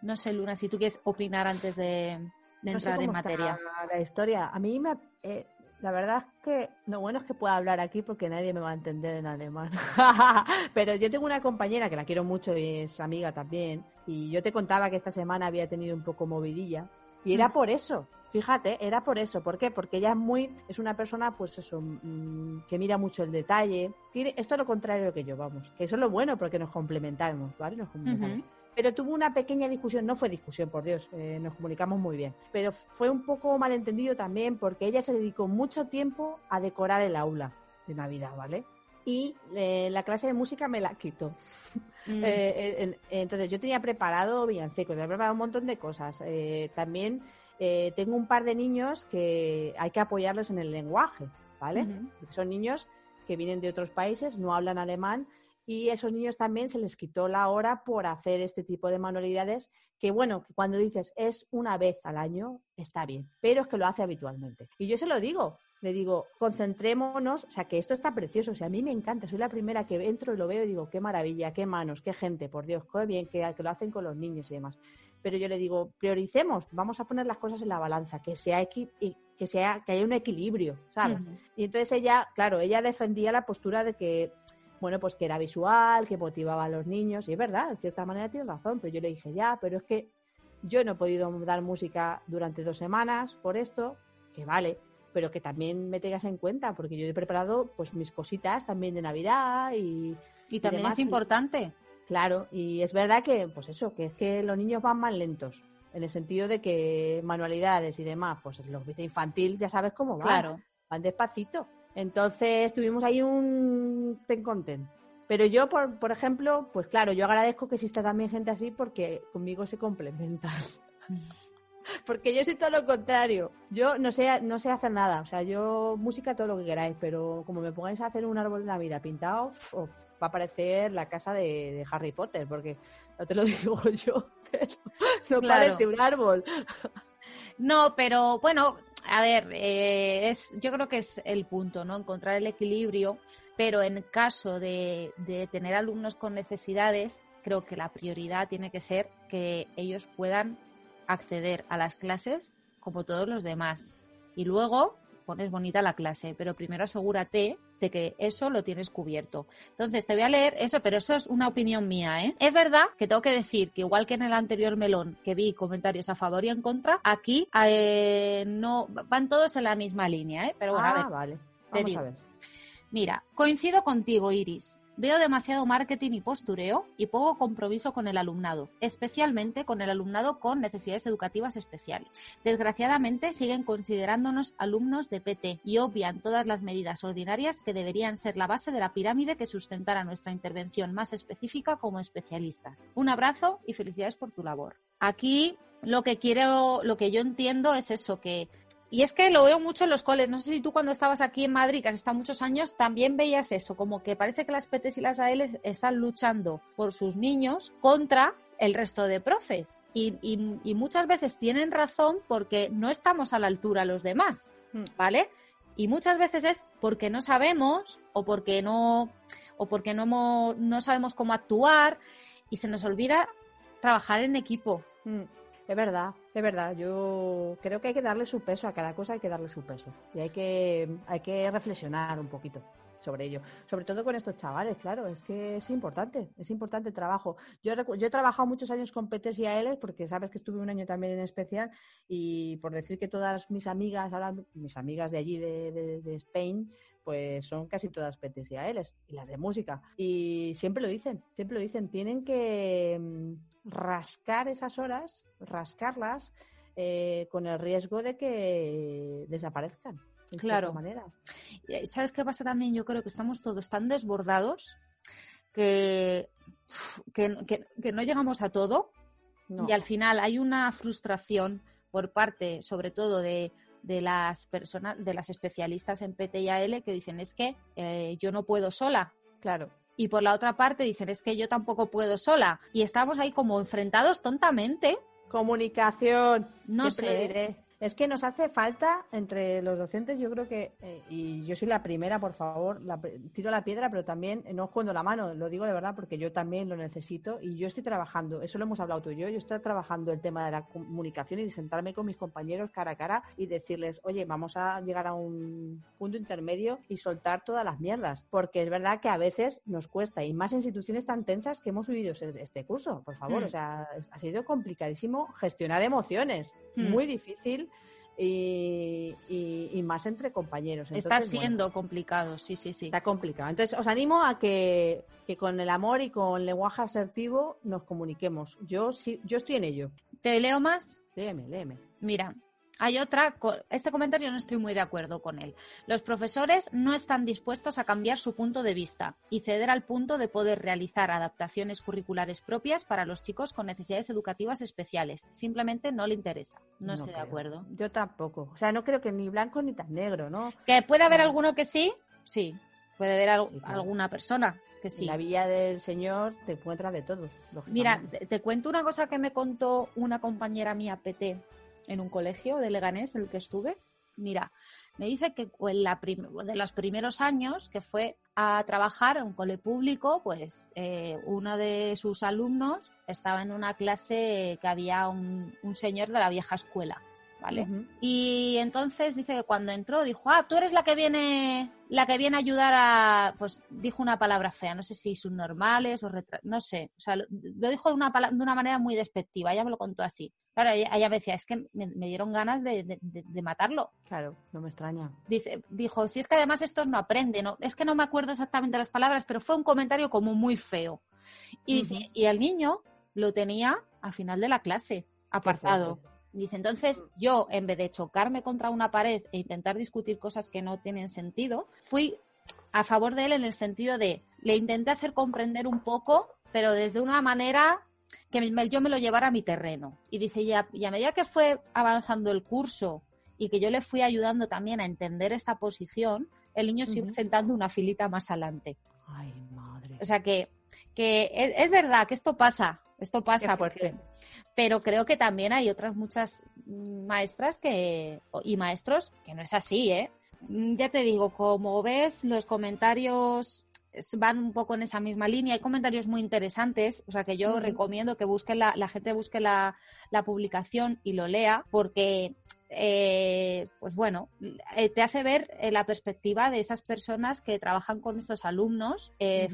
No sé, Luna, si tú quieres opinar antes de, de No sé entrar en está materia. La historia. A mí me. eh, la verdad es que lo bueno es que pueda hablar aquí porque nadie me va a entender en alemán. (laughs) Pero yo tengo una compañera que la quiero mucho y es amiga también. Y yo te contaba que esta semana había tenido un poco movidilla. Y era Mm. por eso. Fíjate, era por eso. ¿Por qué? Porque ella es muy, es una persona, pues eso, mm, que mira mucho el detalle. Tiene, esto es lo contrario que yo, vamos. Que eso es lo bueno porque nos complementamos, ¿vale? Nos complementamos. Ujú. Pero tuvo una pequeña discusión, no fue discusión, por Dios, eh, nos comunicamos muy bien. Pero fue un poco malentendido también porque ella se dedicó mucho tiempo a decorar el aula de Navidad, ¿vale? Y eh, la clase de música me la quitó. (laughs) Mm. Eh, en- entonces yo tenía preparado villancicos, tenía preparado un montón de cosas. Eh, también eh, tengo un par de niños que hay que apoyarlos en el lenguaje, ¿vale? Son niños que vienen de otros países, no hablan alemán y esos niños también se les quitó la hora por hacer este tipo de manualidades que, bueno, que cuando dices es una vez al año, está bien, pero es que lo hace habitualmente. Y yo se lo digo, le digo, concentrémonos, o sea, que esto está precioso, o sea, a mí me encanta, soy la primera que entro y lo veo y digo, qué maravilla, qué manos, qué gente, por Dios, qué bien que, que lo hacen con los niños y demás. Pero yo le digo, prioricemos, vamos a poner las cosas en la balanza, que sea equi- que sea que haya un equilibrio, ¿sabes? Y entonces ella, claro, ella defendía la postura de que, bueno, pues que era visual, que motivaba a los niños, y es verdad, en cierta manera tiene razón, pero yo le dije, ya, pero es que yo no he podido dar música durante dos semanas por esto, que vale, pero que también me tengas en cuenta, porque yo he preparado pues mis cositas también de Navidad y Y también demás, es importante. claro, y es verdad que, pues eso, que es que los niños van más lentos, en el sentido de que manualidades y demás, pues los de infantil ya sabes cómo van Claro. van despacito. Entonces tuvimos ahí un ten content. Pero yo, por, por ejemplo, pues claro, yo agradezco que exista también gente así porque conmigo se complementan. (laughs) porque yo soy todo lo contrario. Yo no sé, no sé hacer nada. O sea, yo música todo lo que queráis, pero como me pongáis a hacer un árbol de Navidad pintado, va a parecer la casa de, de Harry Potter, porque no te lo (laughs) digo yo, pero no Claro. parece un árbol. (laughs) No, pero bueno, a ver, eh, es, yo creo que es el punto, ¿no? Encontrar el equilibrio, pero en caso de, de tener alumnos con necesidades, creo que la prioridad tiene que ser que ellos puedan acceder a las clases como todos los demás. Y luego pones bonita la clase, pero primero asegúrate de que eso lo tienes cubierto. Entonces, te voy a leer eso, pero eso es una opinión mía, ¿eh? Es verdad que tengo que decir que igual que en el anterior melón, que vi comentarios a favor y en contra, aquí eh, no van todos en la misma línea, ¿eh? Pero bueno, a ah, ver, vale. te Vamos digo. a ver. Mira, coincido contigo, Iris. Veo demasiado marketing y postureo y poco compromiso con el alumnado, especialmente con el alumnado con necesidades educativas especiales. Desgraciadamente siguen considerándonos alumnos de PT y obvian todas las medidas ordinarias que deberían ser la base de la pirámide que sustentara nuestra intervención más específica como especialistas. Un abrazo y felicidades por tu labor. Aquí lo que quiero, lo que yo entiendo es eso, que y es que lo veo mucho en los coles. No sé si tú cuando estabas aquí en Madrid, que has estado muchos años, también veías eso, como que parece que las PTs y las ALs están luchando por sus niños contra el resto de profes. Y, y- y muchas veces tienen razón porque no estamos a la altura los demás, ¿vale? Y muchas veces es porque no sabemos o porque no, o porque no, no sabemos cómo actuar y se nos olvida trabajar en equipo. Es verdad, es verdad. Yo creo que hay que darle su peso a cada cosa, hay que darle su peso. Y hay que, hay que reflexionar un poquito sobre ello. Sobre todo con estos chavales, claro, es que es importante, es importante el trabajo. Yo, yo he trabajado muchos años con PTs y ALs porque sabes que estuve un año también en especial y por decir que todas mis amigas, ahora mis amigas de allí de, de, Spain, pues son casi todas PTs y ALs y las de música. Y siempre lo dicen, siempre lo dicen, tienen que rascar esas horas, rascarlas eh, con el riesgo de que desaparezcan. de Claro. manera. Eh, ¿Sabes qué pasa también? Yo creo que estamos todos tan desbordados que, que, que- que no llegamos a todo No. y al final hay una frustración por parte, sobre todo, de, de las personas, de las especialistas en PT y AL que dicen es que eh, yo no puedo sola. Claro. Y por la otra parte dicen es que yo tampoco puedo sola. Y estamos ahí como enfrentados tontamente Comunicación. No siempre sé. diré. Es que nos hace falta entre los docentes, yo creo que, eh, y yo soy la primera, por favor, la tiro la piedra, pero también eh, no escondo la mano, lo digo de verdad porque yo también lo necesito y yo estoy trabajando, eso lo hemos hablado tú y yo, yo estoy trabajando el tema de la comunicación y de sentarme con mis compañeros cara a cara y decirles, oye, vamos a llegar a un punto intermedio y soltar todas las mierdas, porque es verdad que a veces nos cuesta y más en situaciones tan tensas que hemos vivido este- este curso, por favor, Mm. o sea, ha sido complicadísimo gestionar emociones, Mm. muy difícil y, y- y más entre compañeros. Está bueno, siendo complicado, sí, sí, sí. está complicado. Entonces, os animo a que, que con el amor y con lenguaje asertivo nos comuniquemos. Yo sí, yo estoy en ello. ¿Te leo más? Léeme, léeme. Mira, hay otra, este comentario no estoy muy de acuerdo con él. Los profesores no están dispuestos a cambiar su punto de vista y ceder al punto de poder realizar adaptaciones curriculares propias para los chicos con necesidades educativas especiales. Simplemente no le interesa. No, estoy de acuerdo. Yo tampoco. O sea, no creo que ni blanco ni tan negro, ¿no? ¿Que puede haber No. alguno que sí? Sí. Puede haber al- Sí, claro. alguna persona que En sí. la villa del Señor te encuentras de todo. Mira, te cuento una cosa que me contó una compañera mía PT en un colegio de Leganés en el que estuve. Mira, me dice que en la prim- de los primeros años que fue a trabajar en un cole público, pues eh, uno de sus alumnos estaba en una clase que había un, un señor de la vieja escuela, ¿vale? Y entonces dice que cuando entró dijo, ah, tú eres la que viene, la que viene a ayudar a, pues dijo una palabra fea, no sé si subnormales o retra- no sé, o sea, lo, lo dijo de una, de una manera muy despectiva, ella me lo contó así. Claro, ella, me decía, es que me, me dieron ganas de, de- de- de matarlo. Claro, no me extraña. Dice, dijo, si es que además estos no aprenden, ¿no? es que no me acuerdo exactamente las palabras, pero fue un comentario como muy feo. Y dice, y el niño lo tenía al final de la clase, apartado. Dice, entonces yo, en vez de chocarme contra una pared e intentar discutir cosas que no tienen sentido, fui a favor de él en el sentido de, le intenté hacer comprender un poco, pero desde una manera que me- yo me lo llevara a mi terreno. Y dice, y a, y a medida que fue avanzando el curso y que yo le fui ayudando también a entender esta posición, el niño se iba Ujú. sentando una filita más adelante. Ay, madre. O sea que, que es, es verdad que esto pasa, esto pasa, porque- pero creo que también hay otras muchas maestras que y maestros que no es así, ¿eh? Mm, Ya te digo, como ves, los comentarios van un poco en esa misma línea. Hay comentarios muy interesantes, o sea que yo recomiendo que busque la, la gente busque la, la publicación y lo lea, porque eh, pues bueno, eh, te hace ver eh, la perspectiva de esas personas que trabajan con estos alumnos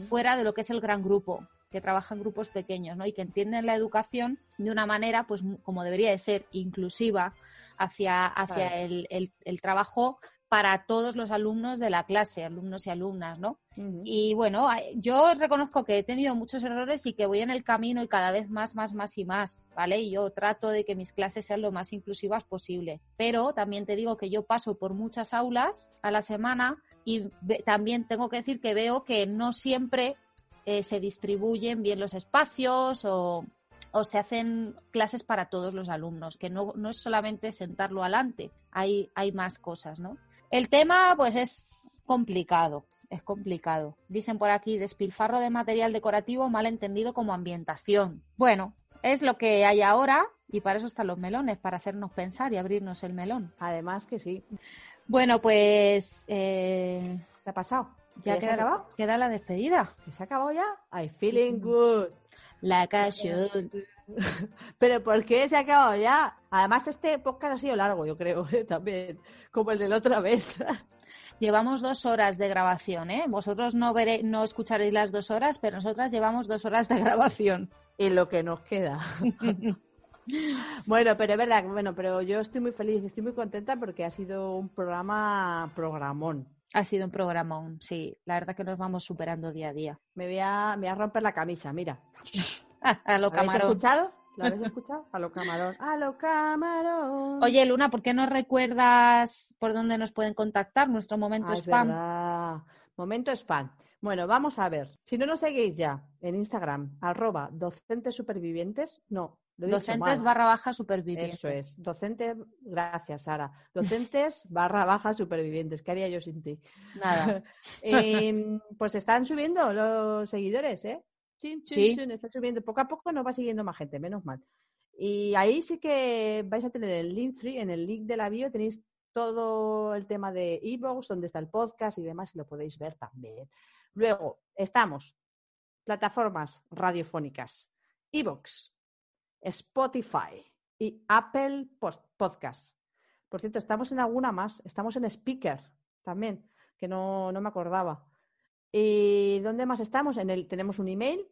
fuera de lo que es el gran grupo que trabajan en grupos pequeños, ¿no? Y que entienden la educación de una manera, pues, como debería de ser, inclusiva hacia, hacia Claro. el, el- el trabajo para todos los alumnos de la clase, alumnos y alumnas, ¿no? Y bueno, yo reconozco que he tenido muchos errores y que voy en el camino y cada vez más, más, más y más, ¿vale? Y yo trato de que mis clases sean lo más inclusivas posible. Pero también te digo que yo paso por muchas aulas a la semana y también tengo que decir que veo que no siempre eh, se distribuyen bien los espacios o, o se hacen clases para todos los alumnos, que no, no es solamente sentarlo adelante, hay, hay más cosas, ¿no? El tema, pues, es complicado, es complicado. Dicen por aquí, despilfarro de material decorativo mal entendido como ambientación. Bueno, es lo que hay ahora y para eso están los melones, para hacernos pensar y abrirnos el melón. Además que sí. Bueno, pues eh, ¿Qué ha pasado? ya ¿Ya se queda, acabado? queda la despedida. ¿Que ¿Se ha acabado ya? I'm feeling good. La canción. (laughs) Pero ¿por qué se ha acabado ya? Además, este podcast ha sido largo, yo creo, ¿eh? también, como el de la otra vez. (laughs) Llevamos dos horas de grabación, ¿eh? Vosotros no, veré, no escucharéis las dos horas, pero nosotras llevamos dos horas de (laughs) grabación. y lo que nos queda. bueno, pero es verdad, bueno, pero yo estoy muy feliz, estoy muy contenta porque ha sido un programa programón. Ha sido un programón, sí. La verdad que nos vamos superando día a día. Me voy a, me voy a romper la camisa, mira. (laughs) a lo ¿Lo habéis escuchado? ¿Lo habéis (laughs) escuchado? A lo camarón. A lo camarón. Oye, Luna, ¿por qué no recuerdas por dónde nos pueden contactar? Nuestro momento Ah, spam. verdad. Momento spam. Bueno, vamos a ver. Si no nos seguís ya en Instagram, arroba docentes supervivientes, no, lo he dicho Docentes barra baja supervivientes. Eso es. Docentes, gracias, Sara. Docentes (laughs) barra baja supervivientes. ¿Qué haría yo sin ti? Nada. Em, pues están subiendo los seguidores, ¿eh? Chin, chin, Sí. chin, están subiendo. Poco a poco nos va siguiendo más gente, menos mal. Y ahí sí que vais a tener el link free, en el link de la bio tenéis todo el tema de ebooks, donde está el podcast y demás, y lo podéis ver también. Luego, estamos, plataformas radiofónicas, ebooks, Spotify y Apple Podcast. Por cierto, estamos en alguna más, estamos en Speaker también, que no, no me acordaba. ¿Y dónde más estamos? En el, tenemos un email,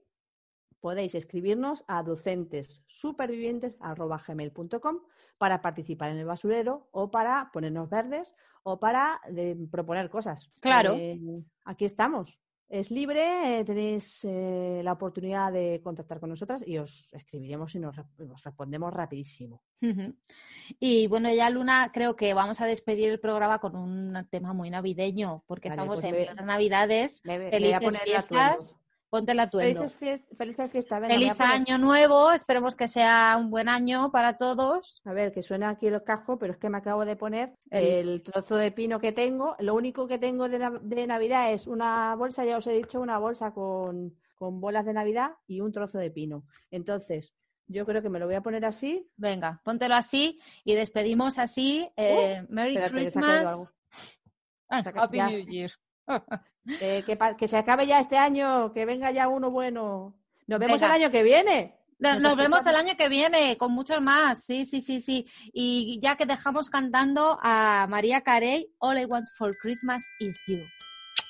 podéis escribirnos a docentessupervivientes.com para participar en el basurero o para ponernos verdes o para de, proponer cosas. Claro. Eh, aquí estamos. Es libre, eh, tenéis eh, la oportunidad de contactar con nosotras y os escribiremos y nos, nos, respondemos rapidísimo. Y bueno, ya Luna, creo que vamos a despedir el programa con un tema muy navideño, porque vale, estamos pues en me, Navidades. Me, felices fiestas. Ponte el atuendo. Felices, felices fiestas. Venga, Feliz año nuevo. Esperemos que sea un buen año para todos. A ver, que suena aquí el casco, pero es que me acabo de poner el, el trozo de pino que tengo. Lo único que tengo de, de, Navidad es una bolsa, ya os he dicho, una bolsa con, con bolas de Navidad y un trozo de pino. Entonces, yo creo que me lo voy a poner así. Venga, póntelo así y despedimos así. Eh, uh, Merry Christmas. Ah, Happy ya. New Year. (laughs) Eh, que, que, se acabe ya este año, que venga ya uno bueno. Nos vemos Venga. el año que viene. Nos, nos vemos el año que viene con muchos más. Sí, sí, sí, sí. Y ya que dejamos cantando a María Carey, All I Want for Christmas is You.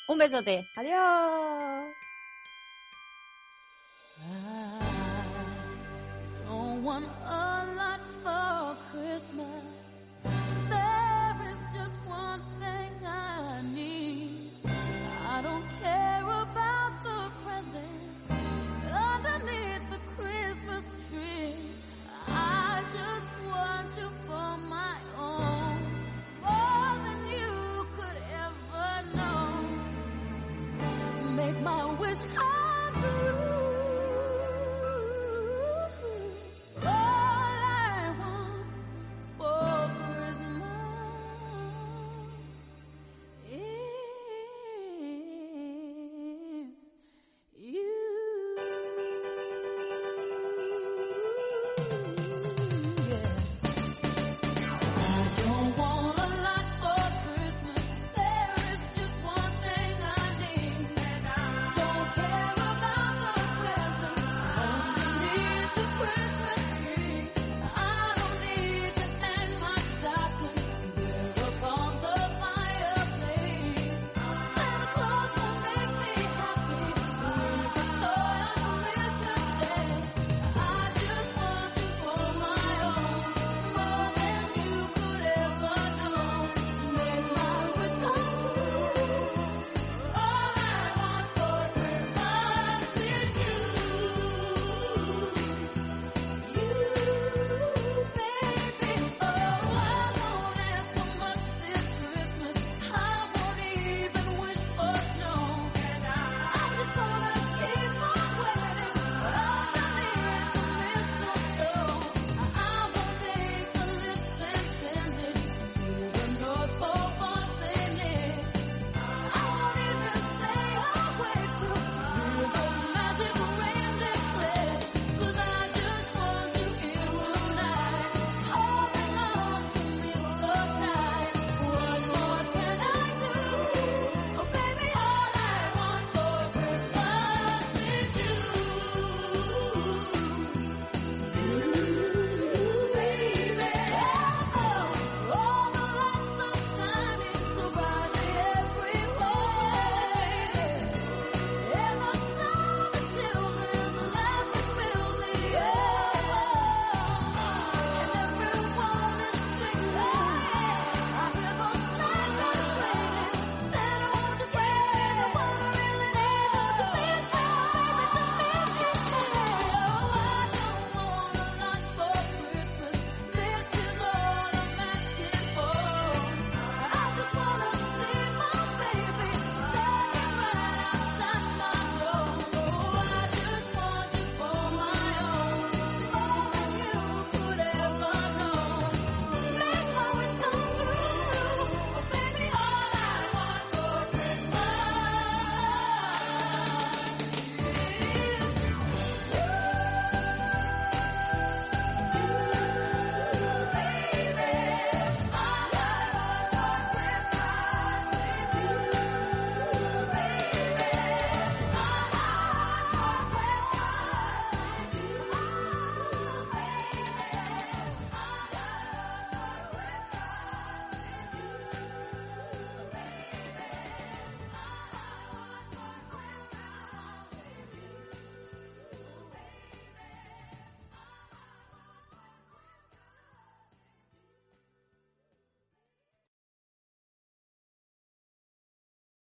Un besote. Adiós. I don't want a lot for Christmas.